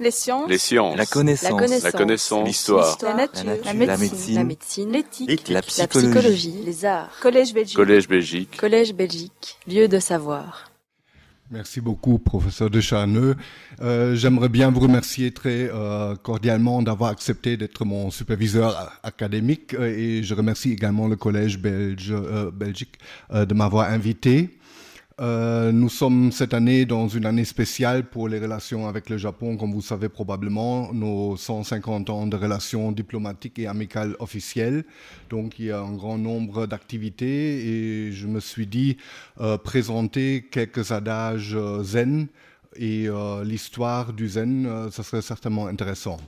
Les sciences. Les sciences. La connaissance. La connaissance. L'histoire. La nature. La nature. La La médecine. médecine. La médecine. L'éthique. La La psychologie. Les arts. Collège Belgique. Collège Belgique. Collège Belgique. Lieu de savoir. Merci beaucoup, professeur de Charneux. Euh, J'aimerais bien vous remercier très euh, cordialement d'avoir accepté d'être mon superviseur académique euh, et je remercie également le Collège belge, euh, Belgique euh, de m'avoir invité. Euh, nous sommes cette année dans une année spéciale pour les relations avec le Japon, comme vous savez probablement, nos 150 ans de relations diplomatiques et amicales officielles. Donc il y a un grand nombre d'activités et je me suis dit euh, présenter quelques adages euh, zen et l'histoire du zen, ça serait certainement intéressant.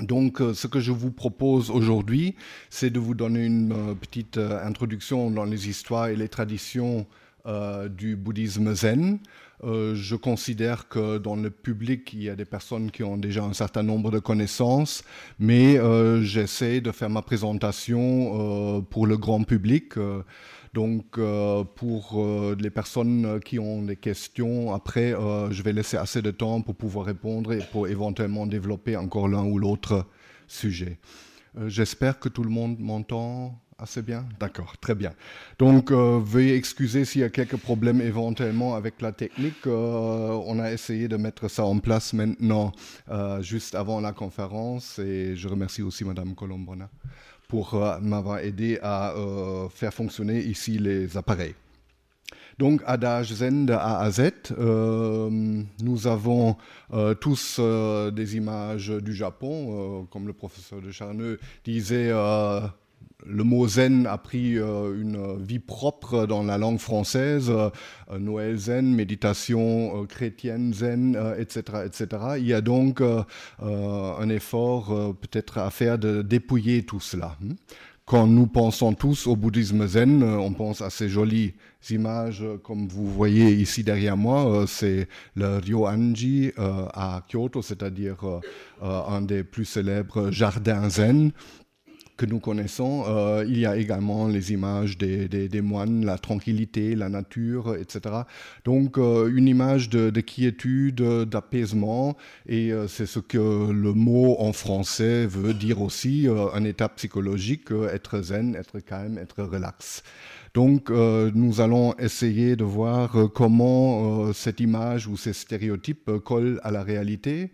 Donc, ce que je vous propose aujourd'hui, c'est de vous donner une petite introduction dans les histoires et les traditions euh, du bouddhisme zen. Euh, je considère que dans le public, il y a des personnes qui ont déjà un certain nombre de connaissances, mais euh, j'essaie de faire ma présentation pour le grand public. Donc, pour les personnes qui ont des questions, après, je vais laisser assez de temps pour pouvoir répondre et pour éventuellement développer encore l'un ou l'autre sujet. J'espère que tout le monde m'entend assez bien. D'accord, très bien. Donc, euh, veuillez excuser s'il y a quelques problèmes éventuellement avec la technique. Euh, on a essayé de mettre ça en place maintenant, euh, juste avant la conférence, et je remercie aussi Madame Colombona pour m'avoir aidé à faire fonctionner ici les appareils. Donc, adage zen à Z. Nous avons tous des images du Japon. Comme le professeur de Charneux disait, le mot zen a pris euh, une vie propre dans la langue française. Euh, Noël zen, méditation euh, chrétienne zen, etc., etc. Il y a donc un effort peut-être à faire de dépouiller tout cela. Quand nous pensons tous au bouddhisme zen, on pense à ces jolies images comme vous voyez ici derrière moi. C'est le Ryoanji à Kyoto, c'est-à-dire un des plus célèbres jardins zen nous connaissons. Euh, il y a également les images des, moines, la tranquillité, la nature, etc. Donc euh, une image de, de quiétude, d'apaisement, et euh, c'est ce que le mot en français veut dire aussi, un état psychologique, être zen, être calme, être relax. Donc, nous allons essayer de voir comment cette image ou ces stéréotypes collent à la réalité.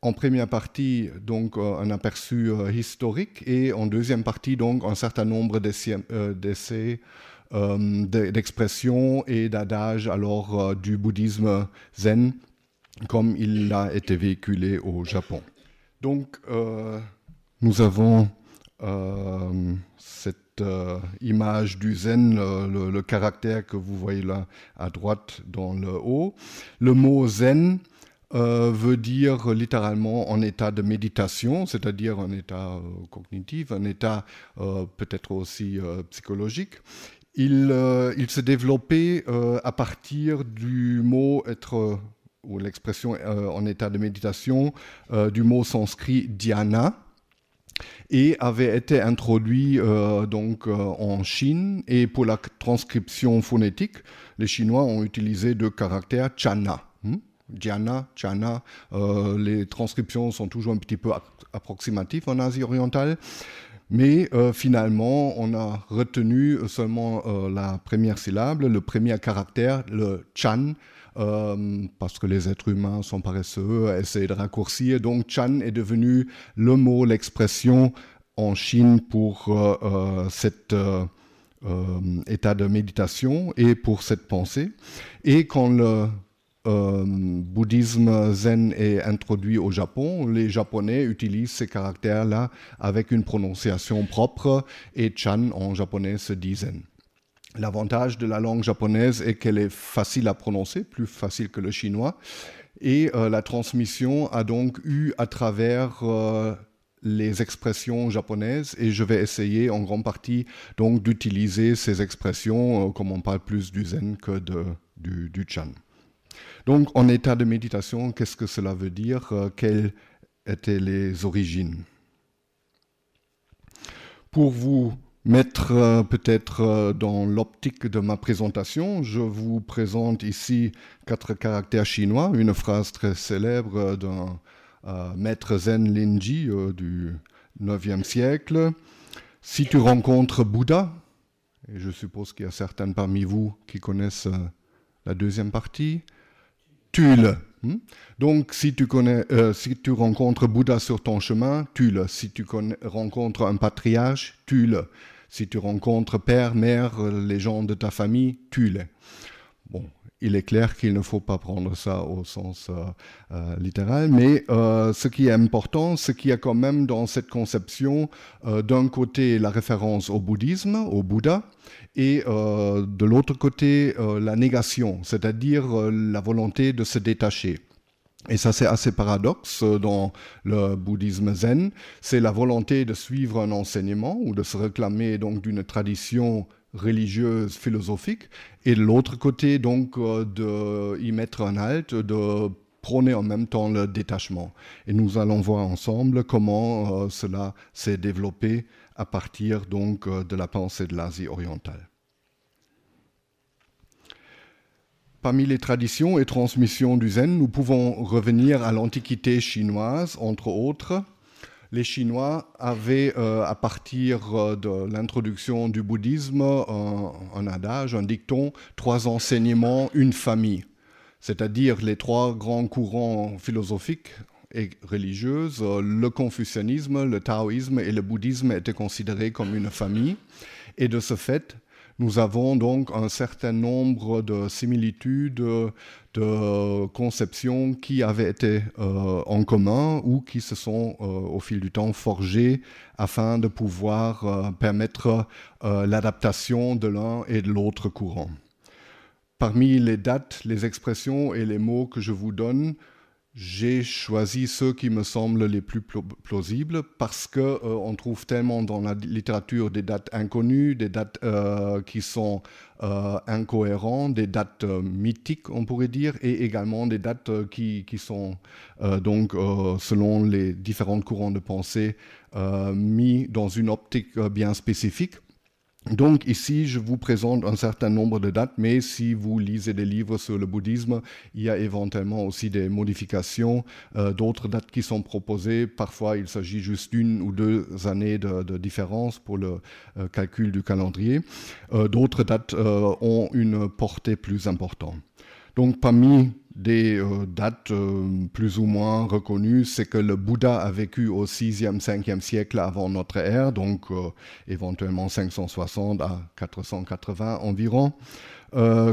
En première partie, donc, euh, un aperçu euh, historique et en deuxième partie, donc, un certain nombre d'essais, euh, d'essais, de- d'expressions et d'adages alors du bouddhisme zen comme il a été véhiculé au Japon. Donc, nous avons cette image du zen, le caractère que vous voyez là à droite dans le haut. Le mot zen euh, veut dire littéralement en état de méditation, c'est-à-dire un état euh, cognitif, un état euh, peut-être aussi psychologique. Il, il s'est développé à partir du mot être, ou l'expression en état de méditation, du mot sanskrit dhyana, et avait été introduit donc en Chine. Et pour la transcription phonétique, les Chinois ont utilisé deux caractères chana. Dhyana, chana. Euh, les transcriptions sont toujours un petit peu ap- approximatives en Asie orientale. Mais euh, finalement, on a retenu seulement euh, la première syllabe, le premier caractère, le chan, parce que les êtres humains sont paresseux, essayent de raccourcir. Donc chan est devenu le mot, l'expression en Chine pour cet état de méditation et pour cette pensée. Et quand le euh, bouddhisme zen est introduit au Japon, les Japonais utilisent ces caractères-là avec une prononciation propre et chan en japonais se dit zen. L'avantage de la langue japonaise est qu'elle est facile à prononcer, plus facile que le chinois, et euh, la transmission a donc eu à travers euh, les expressions japonaises et je vais essayer en grande partie donc d'utiliser ces expressions euh, comme on parle plus du zen que du chan. Donc, en état de méditation, qu'est-ce que cela veut dire? Euh, Quelles étaient les origines? Pour vous mettre euh, peut-être euh, dans l'optique de ma présentation, je vous présente ici quatre caractères chinois, une phrase très célèbre d'un maître Zen Linji du 9e siècle. Si tu rencontres Bouddha, et je suppose qu'il y a certains parmi vous qui connaissent la deuxième partie, tue-le. Hmm? Donc, si tu, connais, euh, si tu rencontres Bouddha sur ton chemin, tue-le. Si tu rencontres un patriarche, tue-le. Si tu rencontres père, mère, les gens de ta famille, tue-les. Bon, il est clair qu'il ne faut pas prendre ça au sens euh, euh, littéral, mais euh, ce qui est important, c'est qu'il y a quand même dans cette conception d'un côté la référence au bouddhisme, au Bouddha, et de l'autre côté la négation, c'est-à-dire la volonté de se détacher. Et ça, c'est assez paradoxe dans le bouddhisme zen. C'est la volonté de suivre un enseignement ou de se réclamer donc d'une tradition religieuse, philosophique, et l'autre côté, donc, euh, de y mettre un halt, de prôner en même temps le détachement. Et nous allons voir ensemble comment euh, cela s'est développé à partir donc euh, de la pensée de l'Asie orientale. Parmi les traditions et transmissions du Zen, nous pouvons revenir à l'Antiquité chinoise, entre autres, les Chinois avaient, euh, à partir euh, de l'introduction du bouddhisme, un, adage, un dicton, trois enseignements, une famille. C'est-à-dire les trois grands courants philosophiques et religieux, euh, le confucianisme, le taoïsme et le bouddhisme étaient considérés comme une famille. Et de ce fait, nous avons donc un certain nombre de similitudes, de conceptions qui avaient été euh, en commun ou qui se sont euh, au fil du temps forgées afin de pouvoir euh, permettre l'adaptation de l'un et de l'autre courant. Parmi les dates, les expressions et les mots que je vous donne, j'ai choisi ceux qui me semblent les plus plausibles parce que euh, on trouve tellement dans la littérature des dates inconnues, des dates euh, qui sont euh, incohérentes, des dates mythiques, on pourrait dire, et également des dates qui, qui, sont donc selon les différents courants de pensée mis dans une optique bien spécifique. Donc ici, je vous présente un certain nombre de dates, mais si vous lisez des livres sur le bouddhisme, il y a éventuellement aussi des modifications, euh, d'autres dates qui sont proposées. Parfois, il s'agit juste d'une ou deux années de, différence pour le euh, calcul du calendrier. Euh, d'autres dates ont une portée plus importante. Donc parmi des euh, dates euh, plus ou moins reconnues, c'est que le Bouddha a vécu au 6e, 5e siècle avant notre ère, donc euh, éventuellement 560 à 480 environ.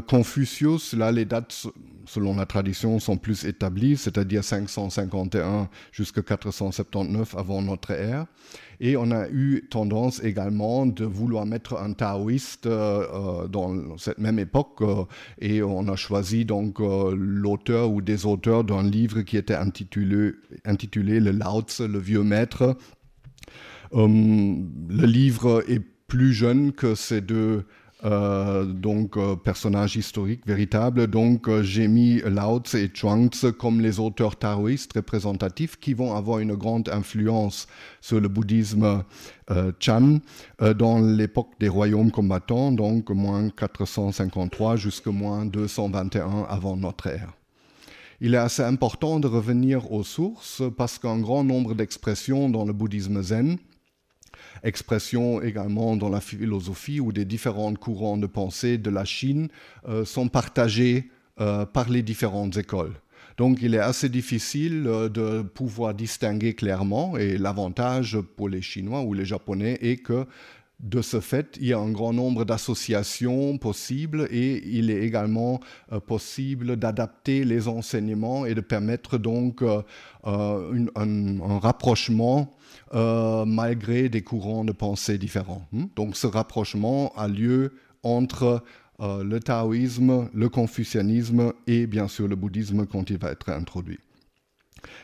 Confucius, là les dates selon la tradition sont plus établies, c'est-à-dire 551 jusqu'à 479 avant notre ère. Et on a eu tendance également de vouloir mettre un taoïste euh, euh, dans cette même époque. Euh, et on a choisi donc l'auteur ou des auteurs d'un livre qui était intitulé, intitulé Le Lao Tse, le vieux maître. le livre est plus jeune que ces deux euh, donc euh, personnage historique véritable. Donc euh, j'ai mis Lao Tse et Chuang Tse comme les auteurs taoïstes représentatifs qui vont avoir une grande influence sur le bouddhisme Chan dans l'époque des royaumes combattants, donc moins 453 jusqu'à moins 221 avant notre ère. Il est assez important de revenir aux sources parce qu'un grand nombre d'expressions dans le bouddhisme zen expression également dans la philosophie où des différents courants de pensée de la Chine euh, sont partagés euh, par les différentes écoles. Donc il est assez difficile euh, de pouvoir distinguer clairement et l'avantage pour les Chinois ou les Japonais est que de ce fait, il y a un grand nombre d'associations possibles et il est également possible d'adapter les enseignements et de permettre donc un, rapprochement euh, malgré des courants de pensée différents. Hmm? Donc ce rapprochement a lieu entre euh, le taoïsme, le confucianisme et bien sûr le bouddhisme quand il va être introduit.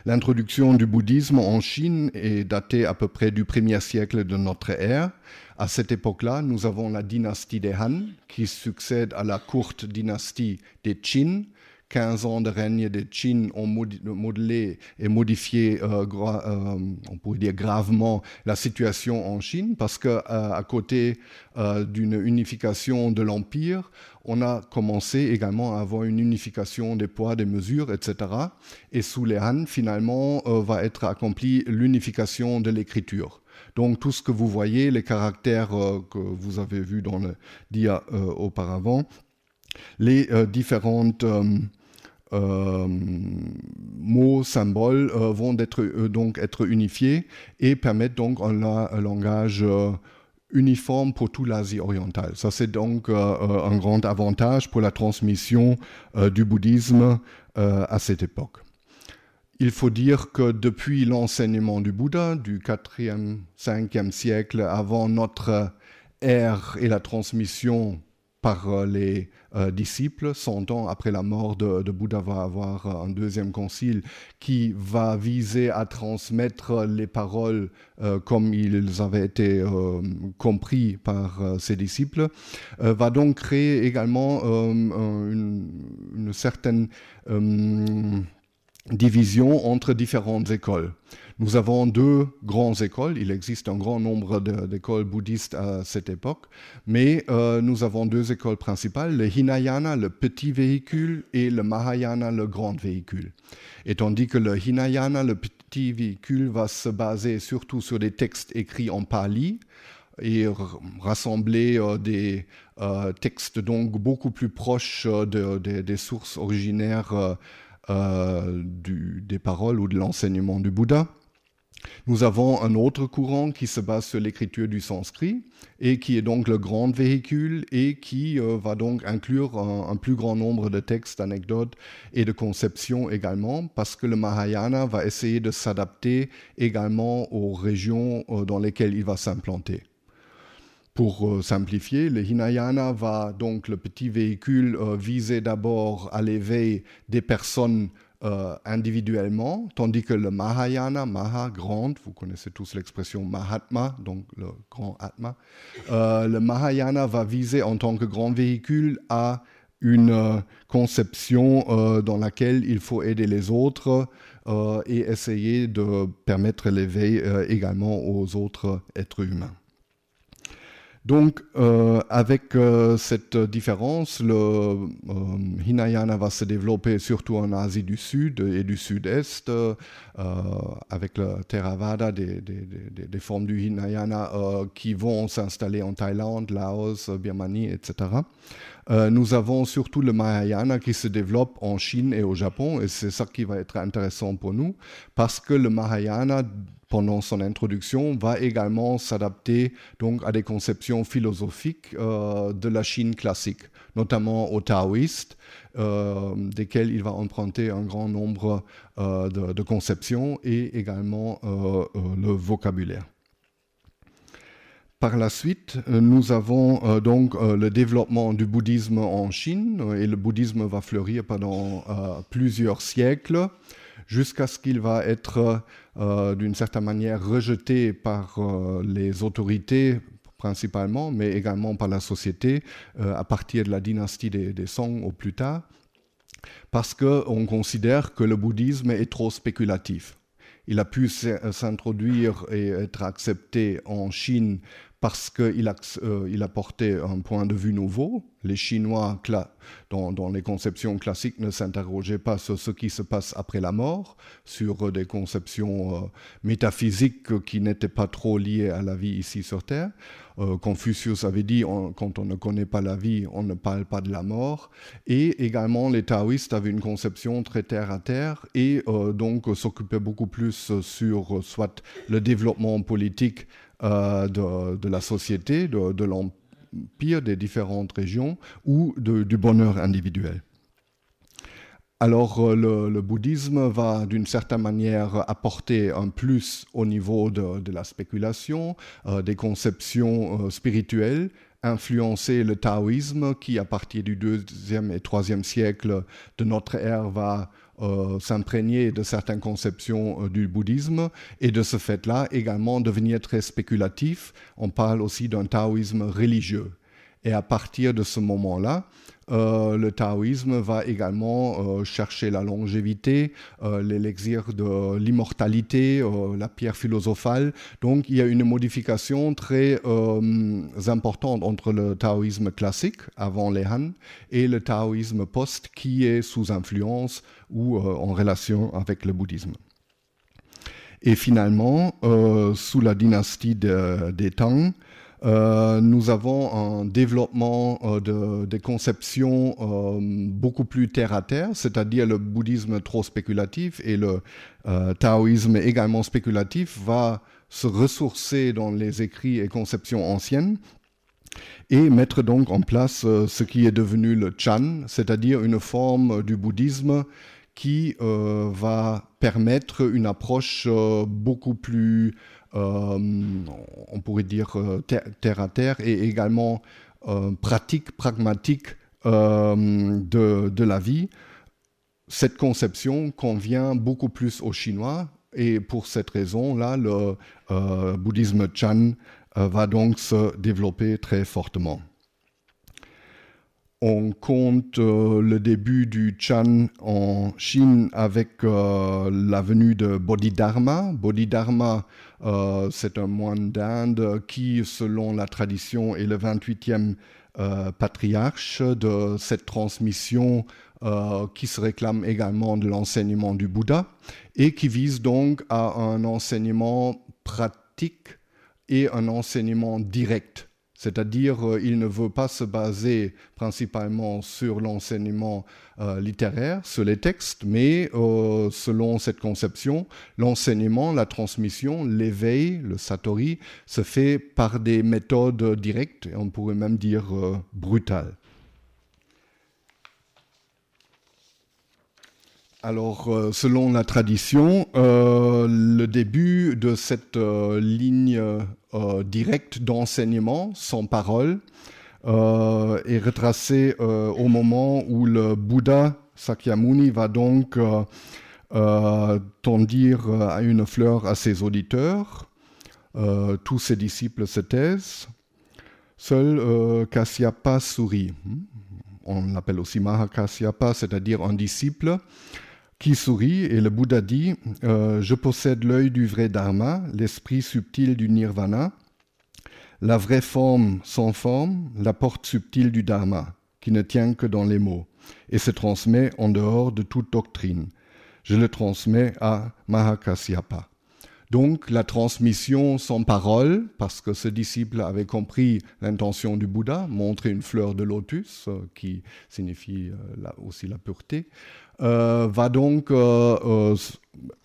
L'introduction du bouddhisme en Chine est datée à peu près du premier siècle de notre ère. À cette époque-là, nous avons la dynastie des Han qui succède à la courte dynastie des Qin 15 ans de règne de Qin ont modelé et modifié, euh, euh, on pourrait dire gravement, la situation en Chine, parce que euh, à côté d'une unification de l'empire, on a commencé également à avoir une unification des poids, des mesures, etc. Et sous les Han, finalement, va être accomplie l'unification de l'écriture. Donc tout ce que vous voyez, les caractères que vous avez vus dans le dia auparavant, les différentes euh, mots, symboles euh, vont être, euh, donc être unifiés et permettent donc un, langage uniforme pour toute l'Asie orientale. Ça, c'est donc un grand avantage pour la transmission du bouddhisme à cette époque. Il faut dire que depuis l'enseignement du Bouddha, du 4e, 5e siècle avant notre ère et la transmission par euh, les euh, disciples. Cent ans après la mort de, Bouddha va avoir euh, un deuxième concile qui va viser à transmettre les paroles comme ils avaient été compris par ses disciples. va donc créer également une, certaine division entre différentes écoles. Nous avons deux grandes écoles. Il existe un grand nombre d'écoles bouddhistes à cette époque, mais euh, nous avons deux écoles principales, le Hinayana, le petit véhicule, et le Mahayana, le grand véhicule. Et tandis que le Hinayana, le petit véhicule, va se baser surtout sur des textes écrits en pali, et rassembler euh, des euh, textes donc beaucoup plus proches des sources originaires des paroles ou de l'enseignement du Bouddha. Nous avons un autre courant qui se base sur l'écriture du sanskrit et qui est donc le grand véhicule et qui euh, va donc inclure un, plus grand nombre de textes, d'anecdotes et de conceptions également parce que le Mahayana va essayer de s'adapter également aux régions euh, dans lesquelles il va s'implanter. Pour euh, simplifier, le Hinayana va donc, le petit véhicule, viser d'abord à l'éveil des personnes euh, individuellement, tandis que le Mahayana, Maha, grande, vous connaissez tous l'expression Mahatma, donc le grand Atma, le Mahayana va viser en tant que grand véhicule à une conception dans laquelle il faut aider les autres et essayer de permettre l'éveil également aux autres êtres humains. Donc, euh, avec euh, cette différence, le euh, Hinayana va se développer surtout en Asie du Sud et du Sud-Est, avec le Theravada, des, des, formes du Hinayana qui vont s'installer en Thaïlande, Laos, Birmanie, etc. nous avons surtout le Mahayana qui se développe en Chine et au Japon, et c'est ça qui va être intéressant pour nous, parce que le Mahayana pendant son introduction, va également s'adapter donc à des conceptions philosophiques euh, de la Chine classique, notamment aux taoïstes, euh, desquels il va emprunter un grand nombre euh, de, conceptions et également le vocabulaire. Par la suite, nous avons donc le développement du bouddhisme en Chine et le bouddhisme va fleurir pendant plusieurs siècles jusqu'à ce qu'il va être euh, d'une certaine manière rejeté par euh, les autorités principalement, mais également par la société euh, à partir de la dynastie des, des Song au plus tard, parce qu'on considère que le bouddhisme est trop spéculatif. Il a pu s'introduire et être accepté en Chine parce qu'il euh, il apportait un point de vue nouveau. Les Chinois, dans, les conceptions classiques, ne s'interrogeaient pas sur ce qui se passe après la mort, sur des conceptions euh, métaphysiques qui n'étaient pas trop liées à la vie ici sur Terre. Euh, Confucius avait dit, quand on ne connaît pas la vie, on ne parle pas de la mort. Et également, les taoïstes avaient une conception très terre à terre et donc s'occupaient beaucoup plus sur soit le développement politique euh, de, la société, de, l'empire des différentes régions ou du bonheur individuel. Alors euh, le, bouddhisme va d'une certaine manière apporter un plus au niveau de, la spéculation, euh, des conceptions spirituelles, influencer le taoïsme qui à partir du deuxième et troisième siècle de notre ère va euh, s'imprégner de certaines conceptions euh, du bouddhisme et de ce fait-là également devenir très spéculatif. On parle aussi d'un taoïsme religieux. Et à partir de ce moment-là, euh, le taoïsme va également euh, chercher la longévité, euh, l'élixir de l'immortalité, la pierre philosophale. Donc il y a une modification très importante entre le taoïsme classique, avant les Han, et le taoïsme post, qui est sous influence ou en relation avec le bouddhisme. Et finalement, sous la dynastie des Tang, euh, nous avons un développement euh, de, des conceptions euh, beaucoup plus terre à terre, c'est-à-dire le bouddhisme trop spéculatif et le taoïsme également spéculatif va se ressourcer dans les écrits et conceptions anciennes et mettre donc en place ce qui est devenu le Chan, c'est-à-dire une forme du bouddhisme qui va permettre une approche beaucoup plus euh, on pourrait dire euh, terre à terre, et également euh, pratique, pragmatique de, la vie. Cette conception convient beaucoup plus aux Chinois, et pour cette raison-là, le bouddhisme Chan va donc se développer très fortement on compte euh, le début du Chan en Chine avec euh, la venue de Bodhidharma. Bodhidharma, euh, c'est un moine d'Inde qui, selon la tradition, est le 28e patriarche de cette transmission qui se réclame également de l'enseignement du Bouddha et qui vise donc à un enseignement pratique et un enseignement direct c'est-à-dire, euh, il ne veut pas se baser principalement sur l'enseignement euh, littéraire, sur les textes, mais euh, selon cette conception, l'enseignement, la transmission, l'éveil, le satori, se fait par des méthodes directes, et on pourrait même dire brutales. Alors, selon la tradition, le début de cette ligne euh, direct d'enseignement, sans parole, euh, est retracé euh, au moment où le Bouddha Sakyamuni va donc tendir à une fleur à ses auditeurs. tous ses disciples se taisent. Seul Kasyapa sourit. On l'appelle aussi Mahakasyapa, c'est-à-dire un disciple qui sourit et le Bouddha dit euh, Je possède l'œil du vrai Dharma, l'esprit subtil du Nirvana, la vraie forme sans forme, la porte subtile du Dharma, qui ne tient que dans les mots, et se transmet en dehors de toute doctrine. Je le transmets à Mahakasyapa. Donc la transmission sans parole, parce que ce disciple avait compris l'intention du Bouddha, montrer une fleur de lotus, euh, qui signifie euh, aussi la pureté, euh, va donc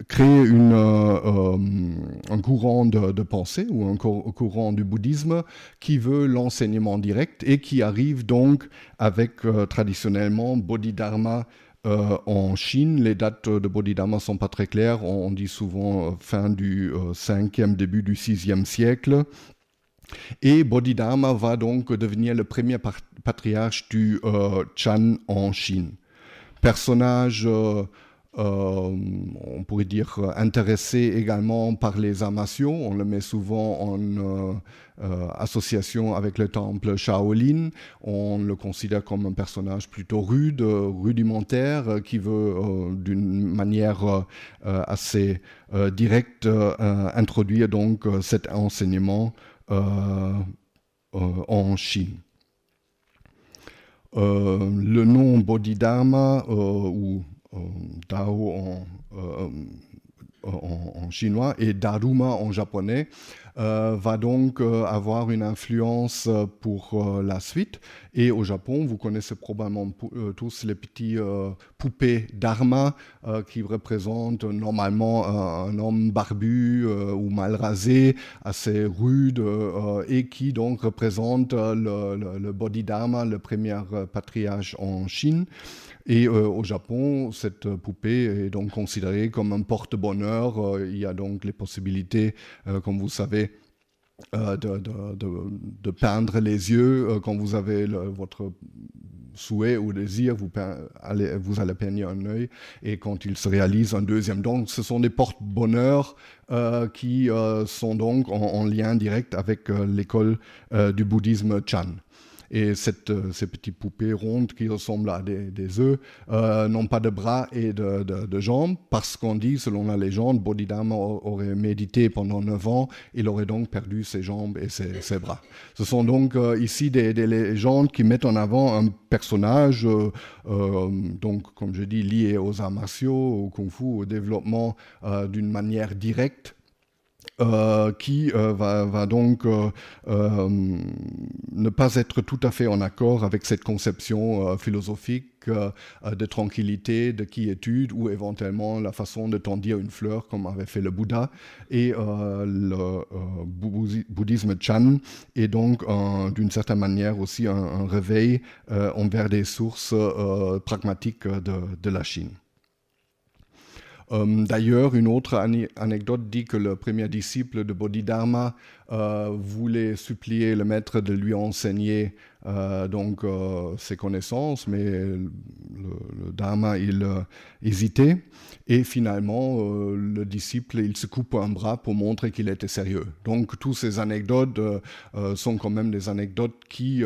créer un courant de, pensée ou un courant du bouddhisme qui veut l'enseignement direct et qui arrive donc avec traditionnellement Bodhidharma en Chine, les dates de Bodhidharma sont pas très claires. On, dit souvent fin du 5e, début du 6e siècle. Et Bodhidharma va donc devenir le premier patriarche du Chan en Chine personnage, euh, euh, on pourrait dire, intéressé également par les amations. On le met souvent en euh, association avec le temple Shaolin. On le considère comme un personnage plutôt rude, rudimentaire, qui veut d'une manière assez directe introduire donc cet enseignement en Chine. Euh, le nom Bodhidharma euh, ou euh, Dao en, chinois et Daruma en japonais va donc avoir une influence pour la suite. Et au Japon, vous connaissez probablement tous les petits poupées Dharma qui représentent normalement un homme barbu ou mal rasé, assez rude, et qui donc représente le, le Bodhidharma, le premier patriarche en Chine. Et euh, au Japon, cette poupée est donc considérée comme un porte-bonheur. Euh, il y a donc les possibilités, euh, comme vous savez, de, peindre les yeux quand vous avez votre souhait ou désir, vous, allez, vous allez peindre un œil et quand il se réalise un deuxième. Donc ce sont des porte-bonheur qui sont donc en, lien direct avec l'école du bouddhisme Chan. Et cette, ces petites poupées rondes qui ressemblent à des, œufs n'ont pas de bras et de, jambes parce qu'on dit, selon la légende, Bodhidharma aurait médité pendant 9 ans, il aurait donc perdu ses jambes et ses, bras. Ce sont donc ici des, des, légendes qui mettent en avant un personnage, donc comme je dis, lié aux arts martiaux, au kung-fu, au développement d'une manière directe euh, qui euh, va, donc euh, ne pas être tout à fait en accord avec cette conception philosophique de tranquillité, de quiétude ou éventuellement la façon de tendir une fleur comme avait fait le Bouddha et le bouddhisme Chan est donc d'une certaine manière aussi un, réveil envers des sources pragmatiques de la Chine. Euh, d'ailleurs, une autre anecdote dit que le premier disciple de Bodhidharma euh, voulait supplier le maître de lui enseigner euh, donc ses connaissances, mais le, Dharma il hésitait et finalement le disciple il se coupe un bras pour montrer qu'il était sérieux. Donc toutes ces anecdotes sont quand même des anecdotes qui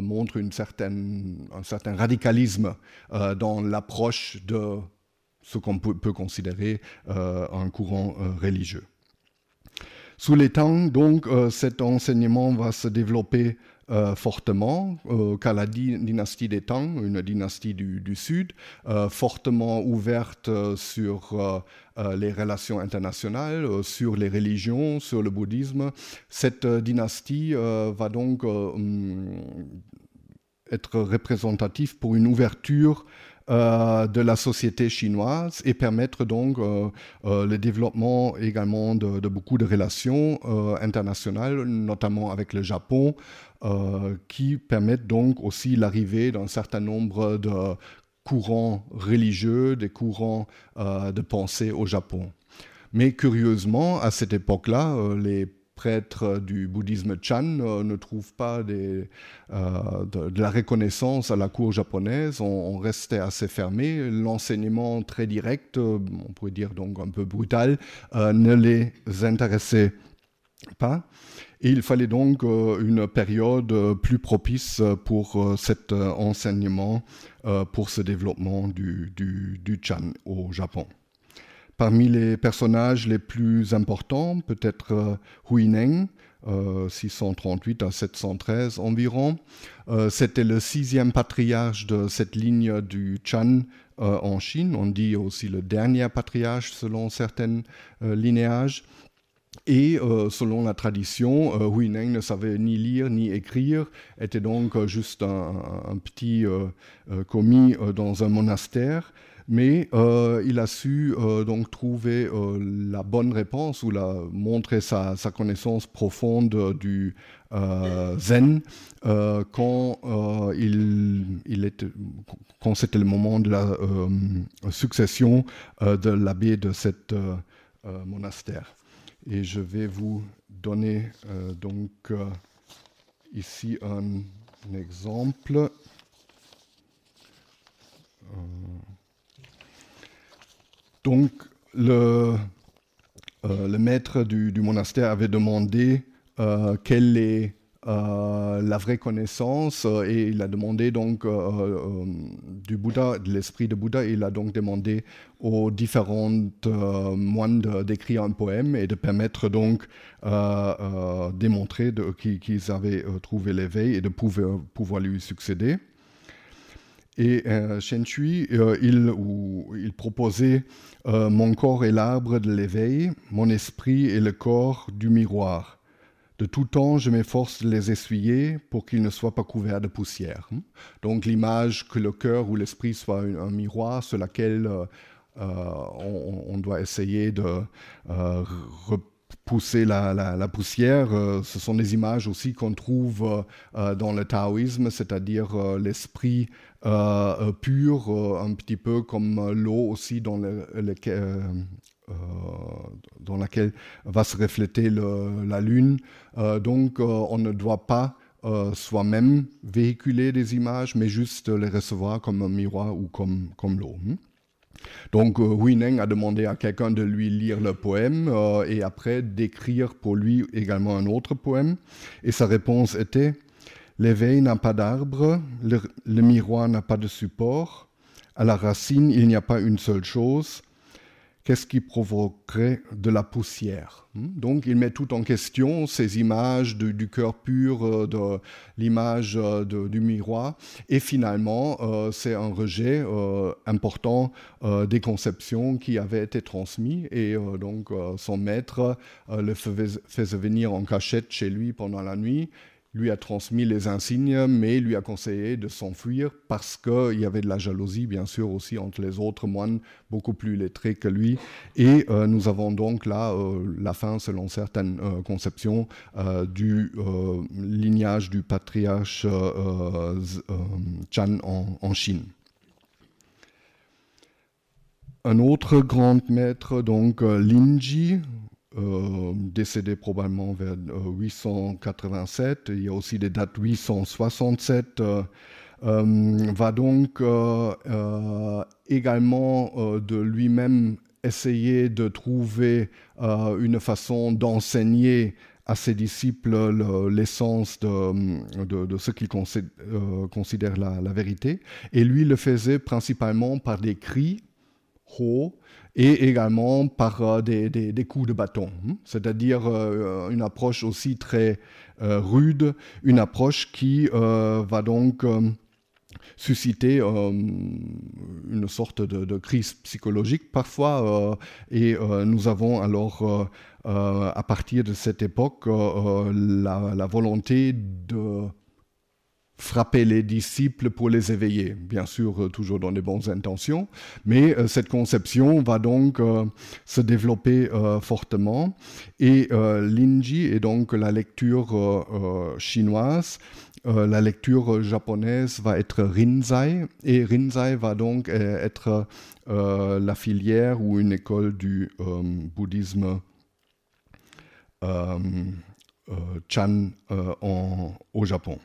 montrent une certaine, un certain radicalisme dans l'approche de ce qu'on peut, considérer euh, un courant euh, religieux. Sous les temps, donc, euh, cet enseignement va se développer fortement, car la dynastie des Tang, une dynastie du, Sud, fortement ouverte sur les relations internationales, sur les religions, sur le bouddhisme. Cette dynastie va donc hum, être représentative pour une ouverture euh, de la société chinoise et permettre donc euh, euh, le développement également de, beaucoup de relations internationales, notamment avec le Japon, qui permettent donc aussi l'arrivée d'un certain nombre de courants religieux, des courants de pensée au Japon. Mais curieusement, à cette époque-là, les prêtres du bouddhisme Chan euh, ne trouvent pas euh, de, la reconnaissance à la cour japonaise. On, restait assez fermé. L'enseignement très direct, euh, on pourrait dire donc un peu brutal, ne les intéressait pas. Et il fallait donc une période plus propice pour cet enseignement, pour ce développement du Chan au Japon. Parmi les personnages les plus importants, peut-être euh, Huineng, 638 euh, à 713 environ. Euh, c'était le sixième patriarche de cette ligne du Chan en Chine. On dit aussi le dernier patriarche selon certains linéages. Et selon la tradition, Huineng ne savait ni lire ni écrire, était donc juste un petit commis dans un monastère mais euh, il a su euh, donc trouver euh, la bonne réponse ou la, montrer sa, sa connaissance profonde du zen quand, il, était, quand c'était le moment de la succession de l'abbé de cet monastère. Et je vais vous donner donc ici un exemple. Donc, le, euh, le maître du, monastère avait demandé euh, quelle est euh, la vraie connaissance et il a demandé donc du Bouddha, de l'esprit de Bouddha, il a donc demandé aux différentes moines d'écrire un poème et de permettre donc démontrer qu'ils avaient trouvé l'éveil et de pouvoir, pouvoir lui succéder. Et Shen euh, il, il, proposait euh, Mon corps est l'arbre de l'éveil, mon esprit est le corps du miroir. De tout temps, je m'efforce de les essuyer pour qu'ils ne soient pas couverts de poussière. Donc l'image que le cœur ou l'esprit soit un, miroir sur lequel on, doit essayer de pousser la, poussière. Euh, ce sont des images aussi qu'on trouve euh, euh, dans le taoïsme, c'est-à-dire l'esprit pur, un petit peu comme l'eau aussi dans, le, dans laquelle va se refléter la lune. donc on ne doit pas soi-même véhiculer des images, mais juste les recevoir comme un miroir ou comme, l'eau. Hmm. Donc euh, Huineng a demandé à quelqu'un de lui lire le poème euh, et après d'écrire pour lui également un autre poème. Et sa réponse était L'éveil n'a pas d'arbre, le, miroir n'a pas de support, à la racine il n'y a pas une seule chose, qu'est-ce qui provoquerait de la poussière hmm? Donc il met tout en question, ces images du cœur pur, euh, de l'image euh, du miroir, et finalement euh, c'est un rejet important des conceptions qui avaient été transmises, et donc son maître le faisait venir en cachette chez lui pendant la nuit, lui a transmis les insignes, mais lui a conseillé de s'enfuir parce qu'il y avait de la jalousie, bien sûr, aussi entre les autres moines beaucoup plus lettrés que lui. Et euh, nous avons donc là euh, la fin, selon certaines euh, conceptions, du lignage du patriarche Chan en, Chine. Un autre grand maître, donc Linji, euh, décédé probablement vers 887. Euh, Il y a aussi des dates 867. Euh, va donc également de lui-même essayer de trouver une façon d'enseigner à ses disciples l'essence de, de, ce qu'il considère la, la, vérité. Et lui le faisait principalement par des cris hauts et également par euh, des, coups de bâton, hein. c'est-à-dire euh, une approche aussi très euh, rude, une approche qui va donc susciter une sorte de, crise psychologique parfois. et nous avons alors, à partir de cette époque, la, volonté de frapper les disciples pour les éveiller, bien sûr euh, toujours dans les bonnes intentions, mais euh, cette conception va donc euh, se développer fortement et l'inji est donc la lecture chinoise. la lecture japonaise va être Rinzai et Rinzai va donc être la filière ou une école du bouddhisme Chan au Japon.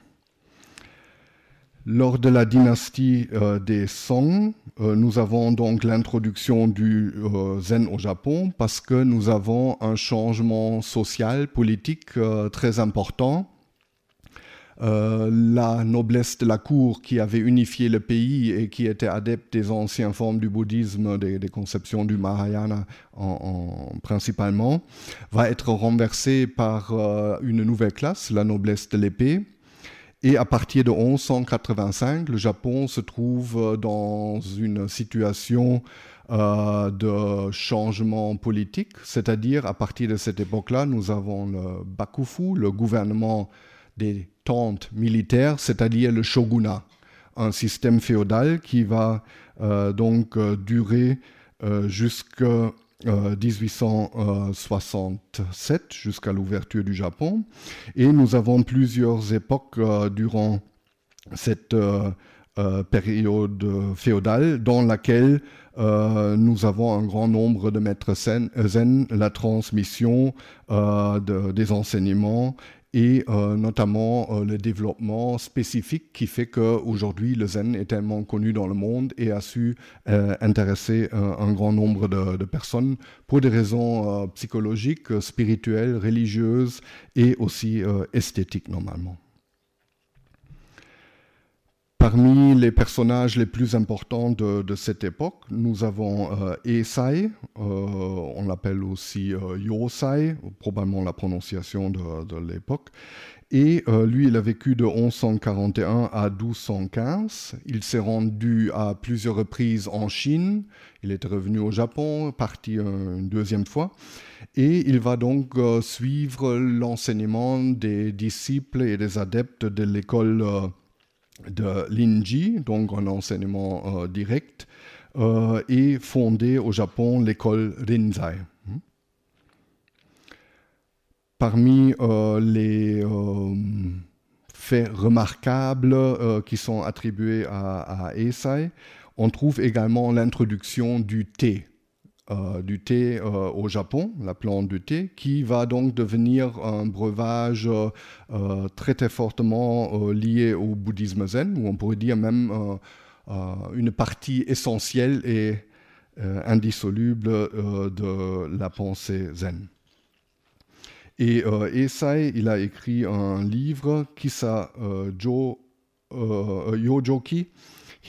Lors de la dynastie euh, des Song, euh, nous avons donc l'introduction du euh, Zen au Japon parce que nous avons un changement social, politique très important. la noblesse de la cour qui avait unifié le pays et qui était adepte des anciennes formes du bouddhisme, des, conceptions du Mahayana principalement, va être renversée par une nouvelle classe, la noblesse de l'épée et à partir de 1185, le Japon se trouve euh, dans une situation euh, de changement politique, c'est-à-dire à partir de cette époque-là, nous avons le Bakufu, le gouvernement des tentes militaires, c'est-à-dire le shogunat, un système féodal qui va euh, donc durer jusqu'à 1867 euh, jusqu'à l'ouverture du Japon. Et nous avons plusieurs époques euh, durant cette euh, période féodale dans laquelle nous avons un grand nombre de maîtres zen, la transmission des enseignements et euh, notamment euh, le développement spécifique qui fait qu'aujourd'hui le zen est tellement connu dans le monde et a su euh, intéresser un grand nombre de, de, personnes pour des raisons psychologiques, spirituelles, religieuses et aussi esthétiques normalement. Parmi les personnages les plus importants de, cette époque, nous avons euh, Esai, euh, on l'appelle aussi euh, Yosai, probablement la prononciation de, l'époque. Et lui, il a vécu de 1141 à 1215. Il s'est rendu à plusieurs reprises en Chine. Il est revenu au Japon, parti une deuxième fois. Et il va donc suivre l'enseignement des disciples et des adeptes de l'école de l'Inji, donc un enseignement euh, direct, euh, et fondé au Japon l'école Rinzai. Hmm. Parmi euh, les faits remarquables qui sont attribués à, à Eisai, on trouve également l'introduction du thé euh, du thé euh, au Japon, la plante du thé, qui va donc devenir un breuvage euh, très fortement lié au bouddhisme zen, ou on pourrait dire même une partie essentielle et indissoluble de la pensée zen. Et Esai, il a écrit un livre s'appelle Jo, Yojoki,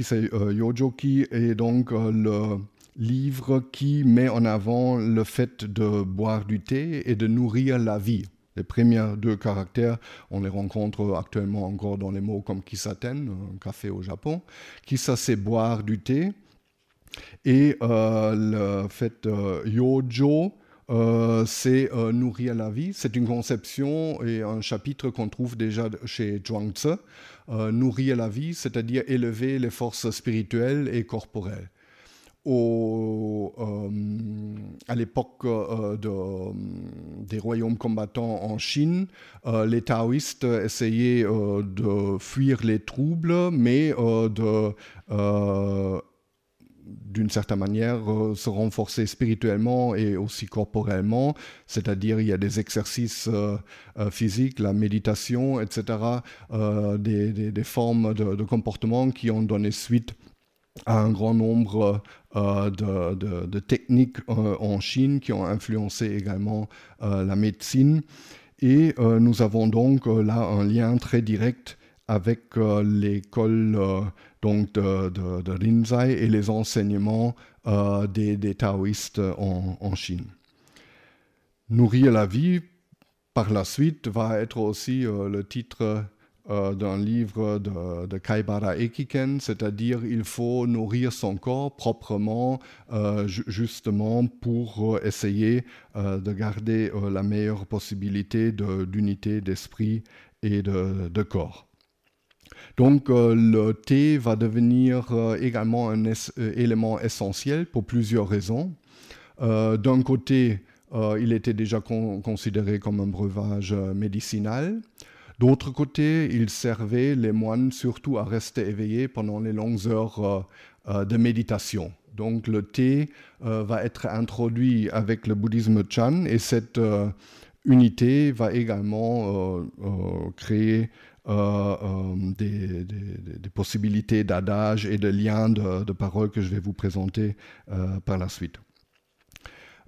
s'appelle Yojoki, et donc le livre qui met en avant le fait de boire du thé et de nourrir la vie. Les premiers deux caractères, on les rencontre actuellement encore dans les mots comme kisaten, un café au Japon. Kisa, c'est boire du thé. Et euh, le fait euh, yojo, euh, c'est nourrir la vie. C'est une conception et un chapitre qu'on trouve déjà chez Zhuangzi. nourrir la vie, c'est-à-dire élever les forces spirituelles et corporelles euh, à l'époque euh, de, des royaumes combattants en Chine, euh, les taoïstes essayaient de fuir les troubles, mais d'une certaine manière, se renforcer spirituellement et aussi corporellement, c'est-à-dire il y a des exercices physiques, la méditation, etc., des, formes de, comportement qui ont donné suite à un grand nombre euh, de, techniques euh, en Chine qui ont influencé également euh, la médecine. Et nous avons donc là un lien très direct avec l'école donc de, Rinzai et les enseignements des, taoïstes en, Chine. Nourrir la vie, par la suite, va être aussi le titre euh, d'un livre de, de, Kaibara Ekiken, c'est-à-dire il faut nourrir son corps proprement, euh, justement pour euh, essayer de garder la meilleure possibilité d'unité d'esprit et de, de, corps. Donc le thé va devenir également un élément essentiel pour plusieurs raisons. D'un côté, il était déjà considéré comme un breuvage médicinal. D'autre côté, il servait les moines surtout à rester éveillés pendant les longues heures euh, euh, de méditation. Donc le thé euh, va être introduit avec le bouddhisme Chan et cette unité va également créer des, possibilités d'adage et de liens de paroles que je vais vous présenter par la suite.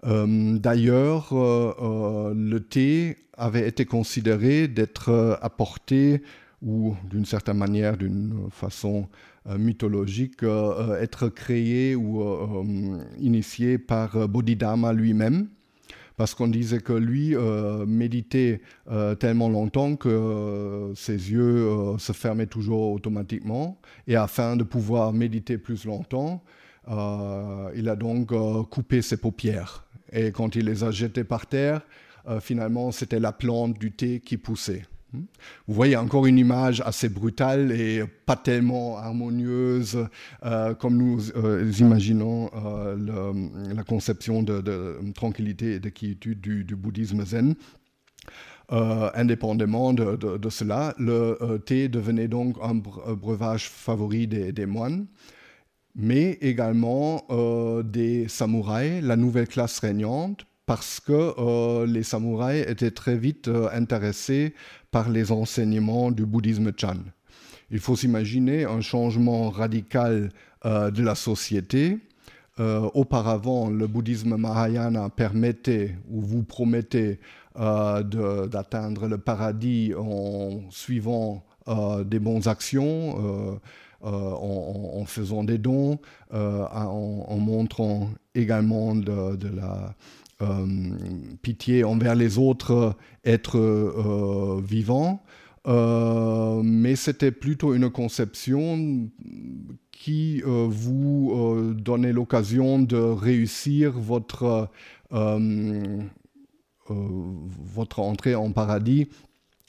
Euh, d'ailleurs, euh, euh, le thé avait été considéré d'être apporté ou d'une certaine manière, d'une façon mythologique, être créé ou initié par Bodhidharma lui-même parce qu'on disait que lui méditait tellement longtemps que ses yeux se fermaient toujours automatiquement, et afin de pouvoir méditer plus longtemps, il a donc coupé ses paupières. Et quand il les a jetés par terre, euh, finalement, c'était la plante du thé qui poussait. Hmm? Vous voyez encore une image assez brutale et pas tellement harmonieuse euh, comme nous euh, imaginons la conception de, tranquillité et de quiétude du, bouddhisme zen. indépendamment de, cela, le thé devenait donc un breuvage favori des moines mais également euh, des samouraïs, la nouvelle classe régnante, parce que euh, les samouraïs étaient très vite euh, intéressés par les enseignements du bouddhisme Chan. Il faut s'imaginer un changement radical de la société. auparavant, le bouddhisme Mahayana permettait ou vous promettait d'atteindre le paradis en suivant des bonnes actions euh, en, faisant des dons, euh, en, montrant également de, la euh, pitié envers les autres êtres vivants. mais c'était plutôt une conception qui vous donnait l'occasion de réussir votre, votre entrée en paradis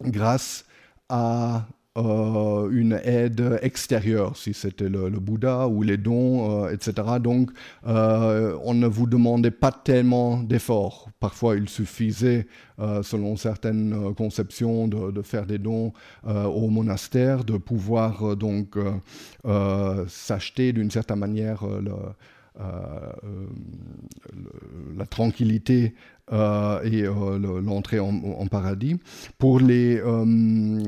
grâce à euh, une aide extérieure, si c'était le, Bouddha ou les dons, euh, etc. Donc, euh, on ne vous demandait pas tellement d'efforts. Parfois, il suffisait, selon certaines conceptions, de, faire des dons au monastère, de pouvoir donc s'acheter d'une certaine manière la tranquillité et l'entrée en, paradis. Pour les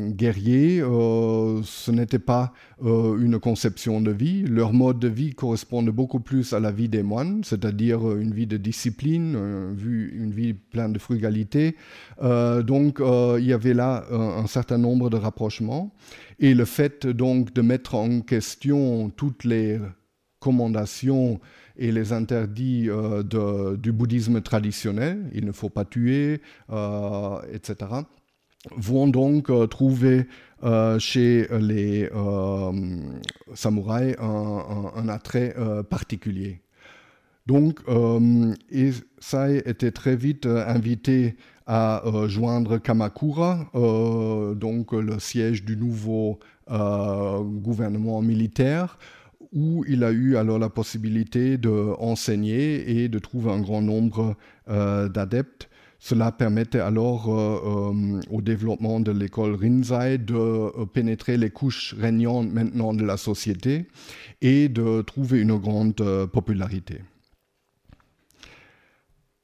guerriers, ce n'était pas une conception de vie. Leur mode de vie correspondait beaucoup plus à la vie des moines, c'est-à-dire une vie de discipline, une vie pleine de frugalité. donc il y avait là un certain nombre de rapprochements. Et le fait donc de mettre en question toutes les recommandations et les interdits euh, du bouddhisme traditionnel, il ne faut pas tuer, euh, etc., vont donc euh, trouver chez les samouraïs un, attrait particulier. Donc, Isai était très vite invité à joindre Kamakura, donc le siège du nouveau gouvernement militaire, où il a eu alors la possibilité d'enseigner et de trouver un grand nombre euh, d'adeptes. Cela permettait alors euh, euh, au développement de l'école Rinzai de pénétrer les couches régnantes maintenant de la société et de trouver une grande popularité.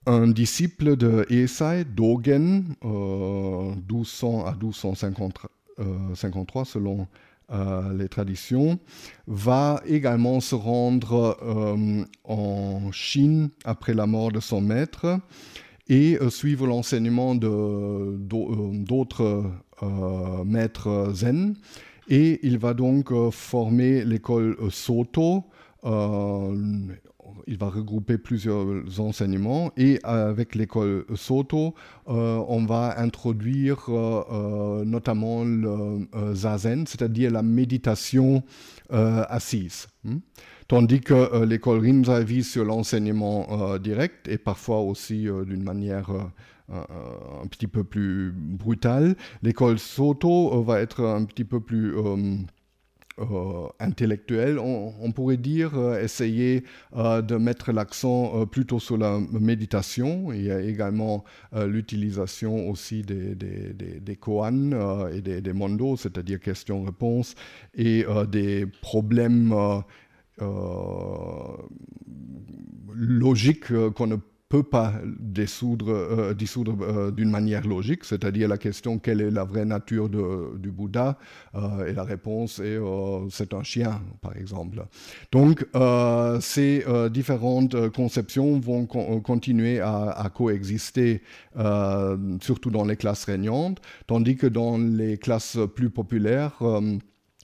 Un disciple de Eisai, Dogen, 1200 à 1253 selon euh, les traditions, va également se rendre euh, en Chine après la mort de son maître et euh, suivre l'enseignement d'autres maîtres zen. Et il va donc former l'école Soto il va regrouper plusieurs enseignements et avec l'école Soto, euh, on va introduire euh, euh, notamment le zazen, c'est-à-dire la méditation assise. Hmm. Tandis que l'école Rinzai vise sur l'enseignement direct et parfois aussi d'une manière un petit peu plus brutale. L'école Soto va être un petit peu plus euh, intellectuel, on, pourrait dire, euh, essayer euh, de mettre l'accent plutôt sur la méditation. Il y a également l'utilisation aussi des, des, des, koans et des, des mondos, c'est-à-dire questions-réponses, et des problèmes logiques qu'on ne peut pas dissoudre, euh, euh, d'une manière logique, c'est-à-dire la question quelle est la vraie nature du Bouddha, euh, et la réponse est c'est un chien, par exemple. Donc ces différentes conceptions vont continuer à coexister, surtout dans les classes régnantes, tandis que dans les classes plus populaires,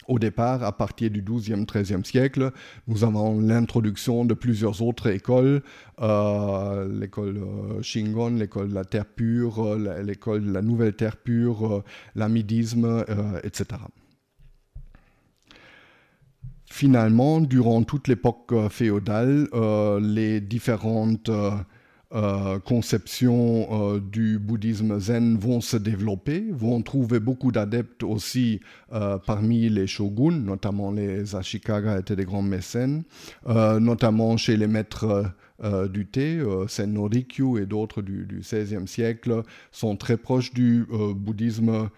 au départ, à partir du XIIe, XIIIe siècle, nous avons l'introduction de plusieurs autres écoles, euh, l'école euh, Shingon, l'école de la Terre pure, euh, l'école de la Nouvelle Terre pure, l'amidisme, etc. Finalement, durant toute l'époque féodale, les différentes euh, conceptions euh, du bouddhisme zen vont se développer, vont trouver beaucoup d'adeptes aussi euh, parmi les shoguns, notamment les Ashikaga étaient des grands mécènes, notamment chez les maîtres du thé, Senno Rikyu et d'autres du, XVIe siècle sont très proches du bouddhisme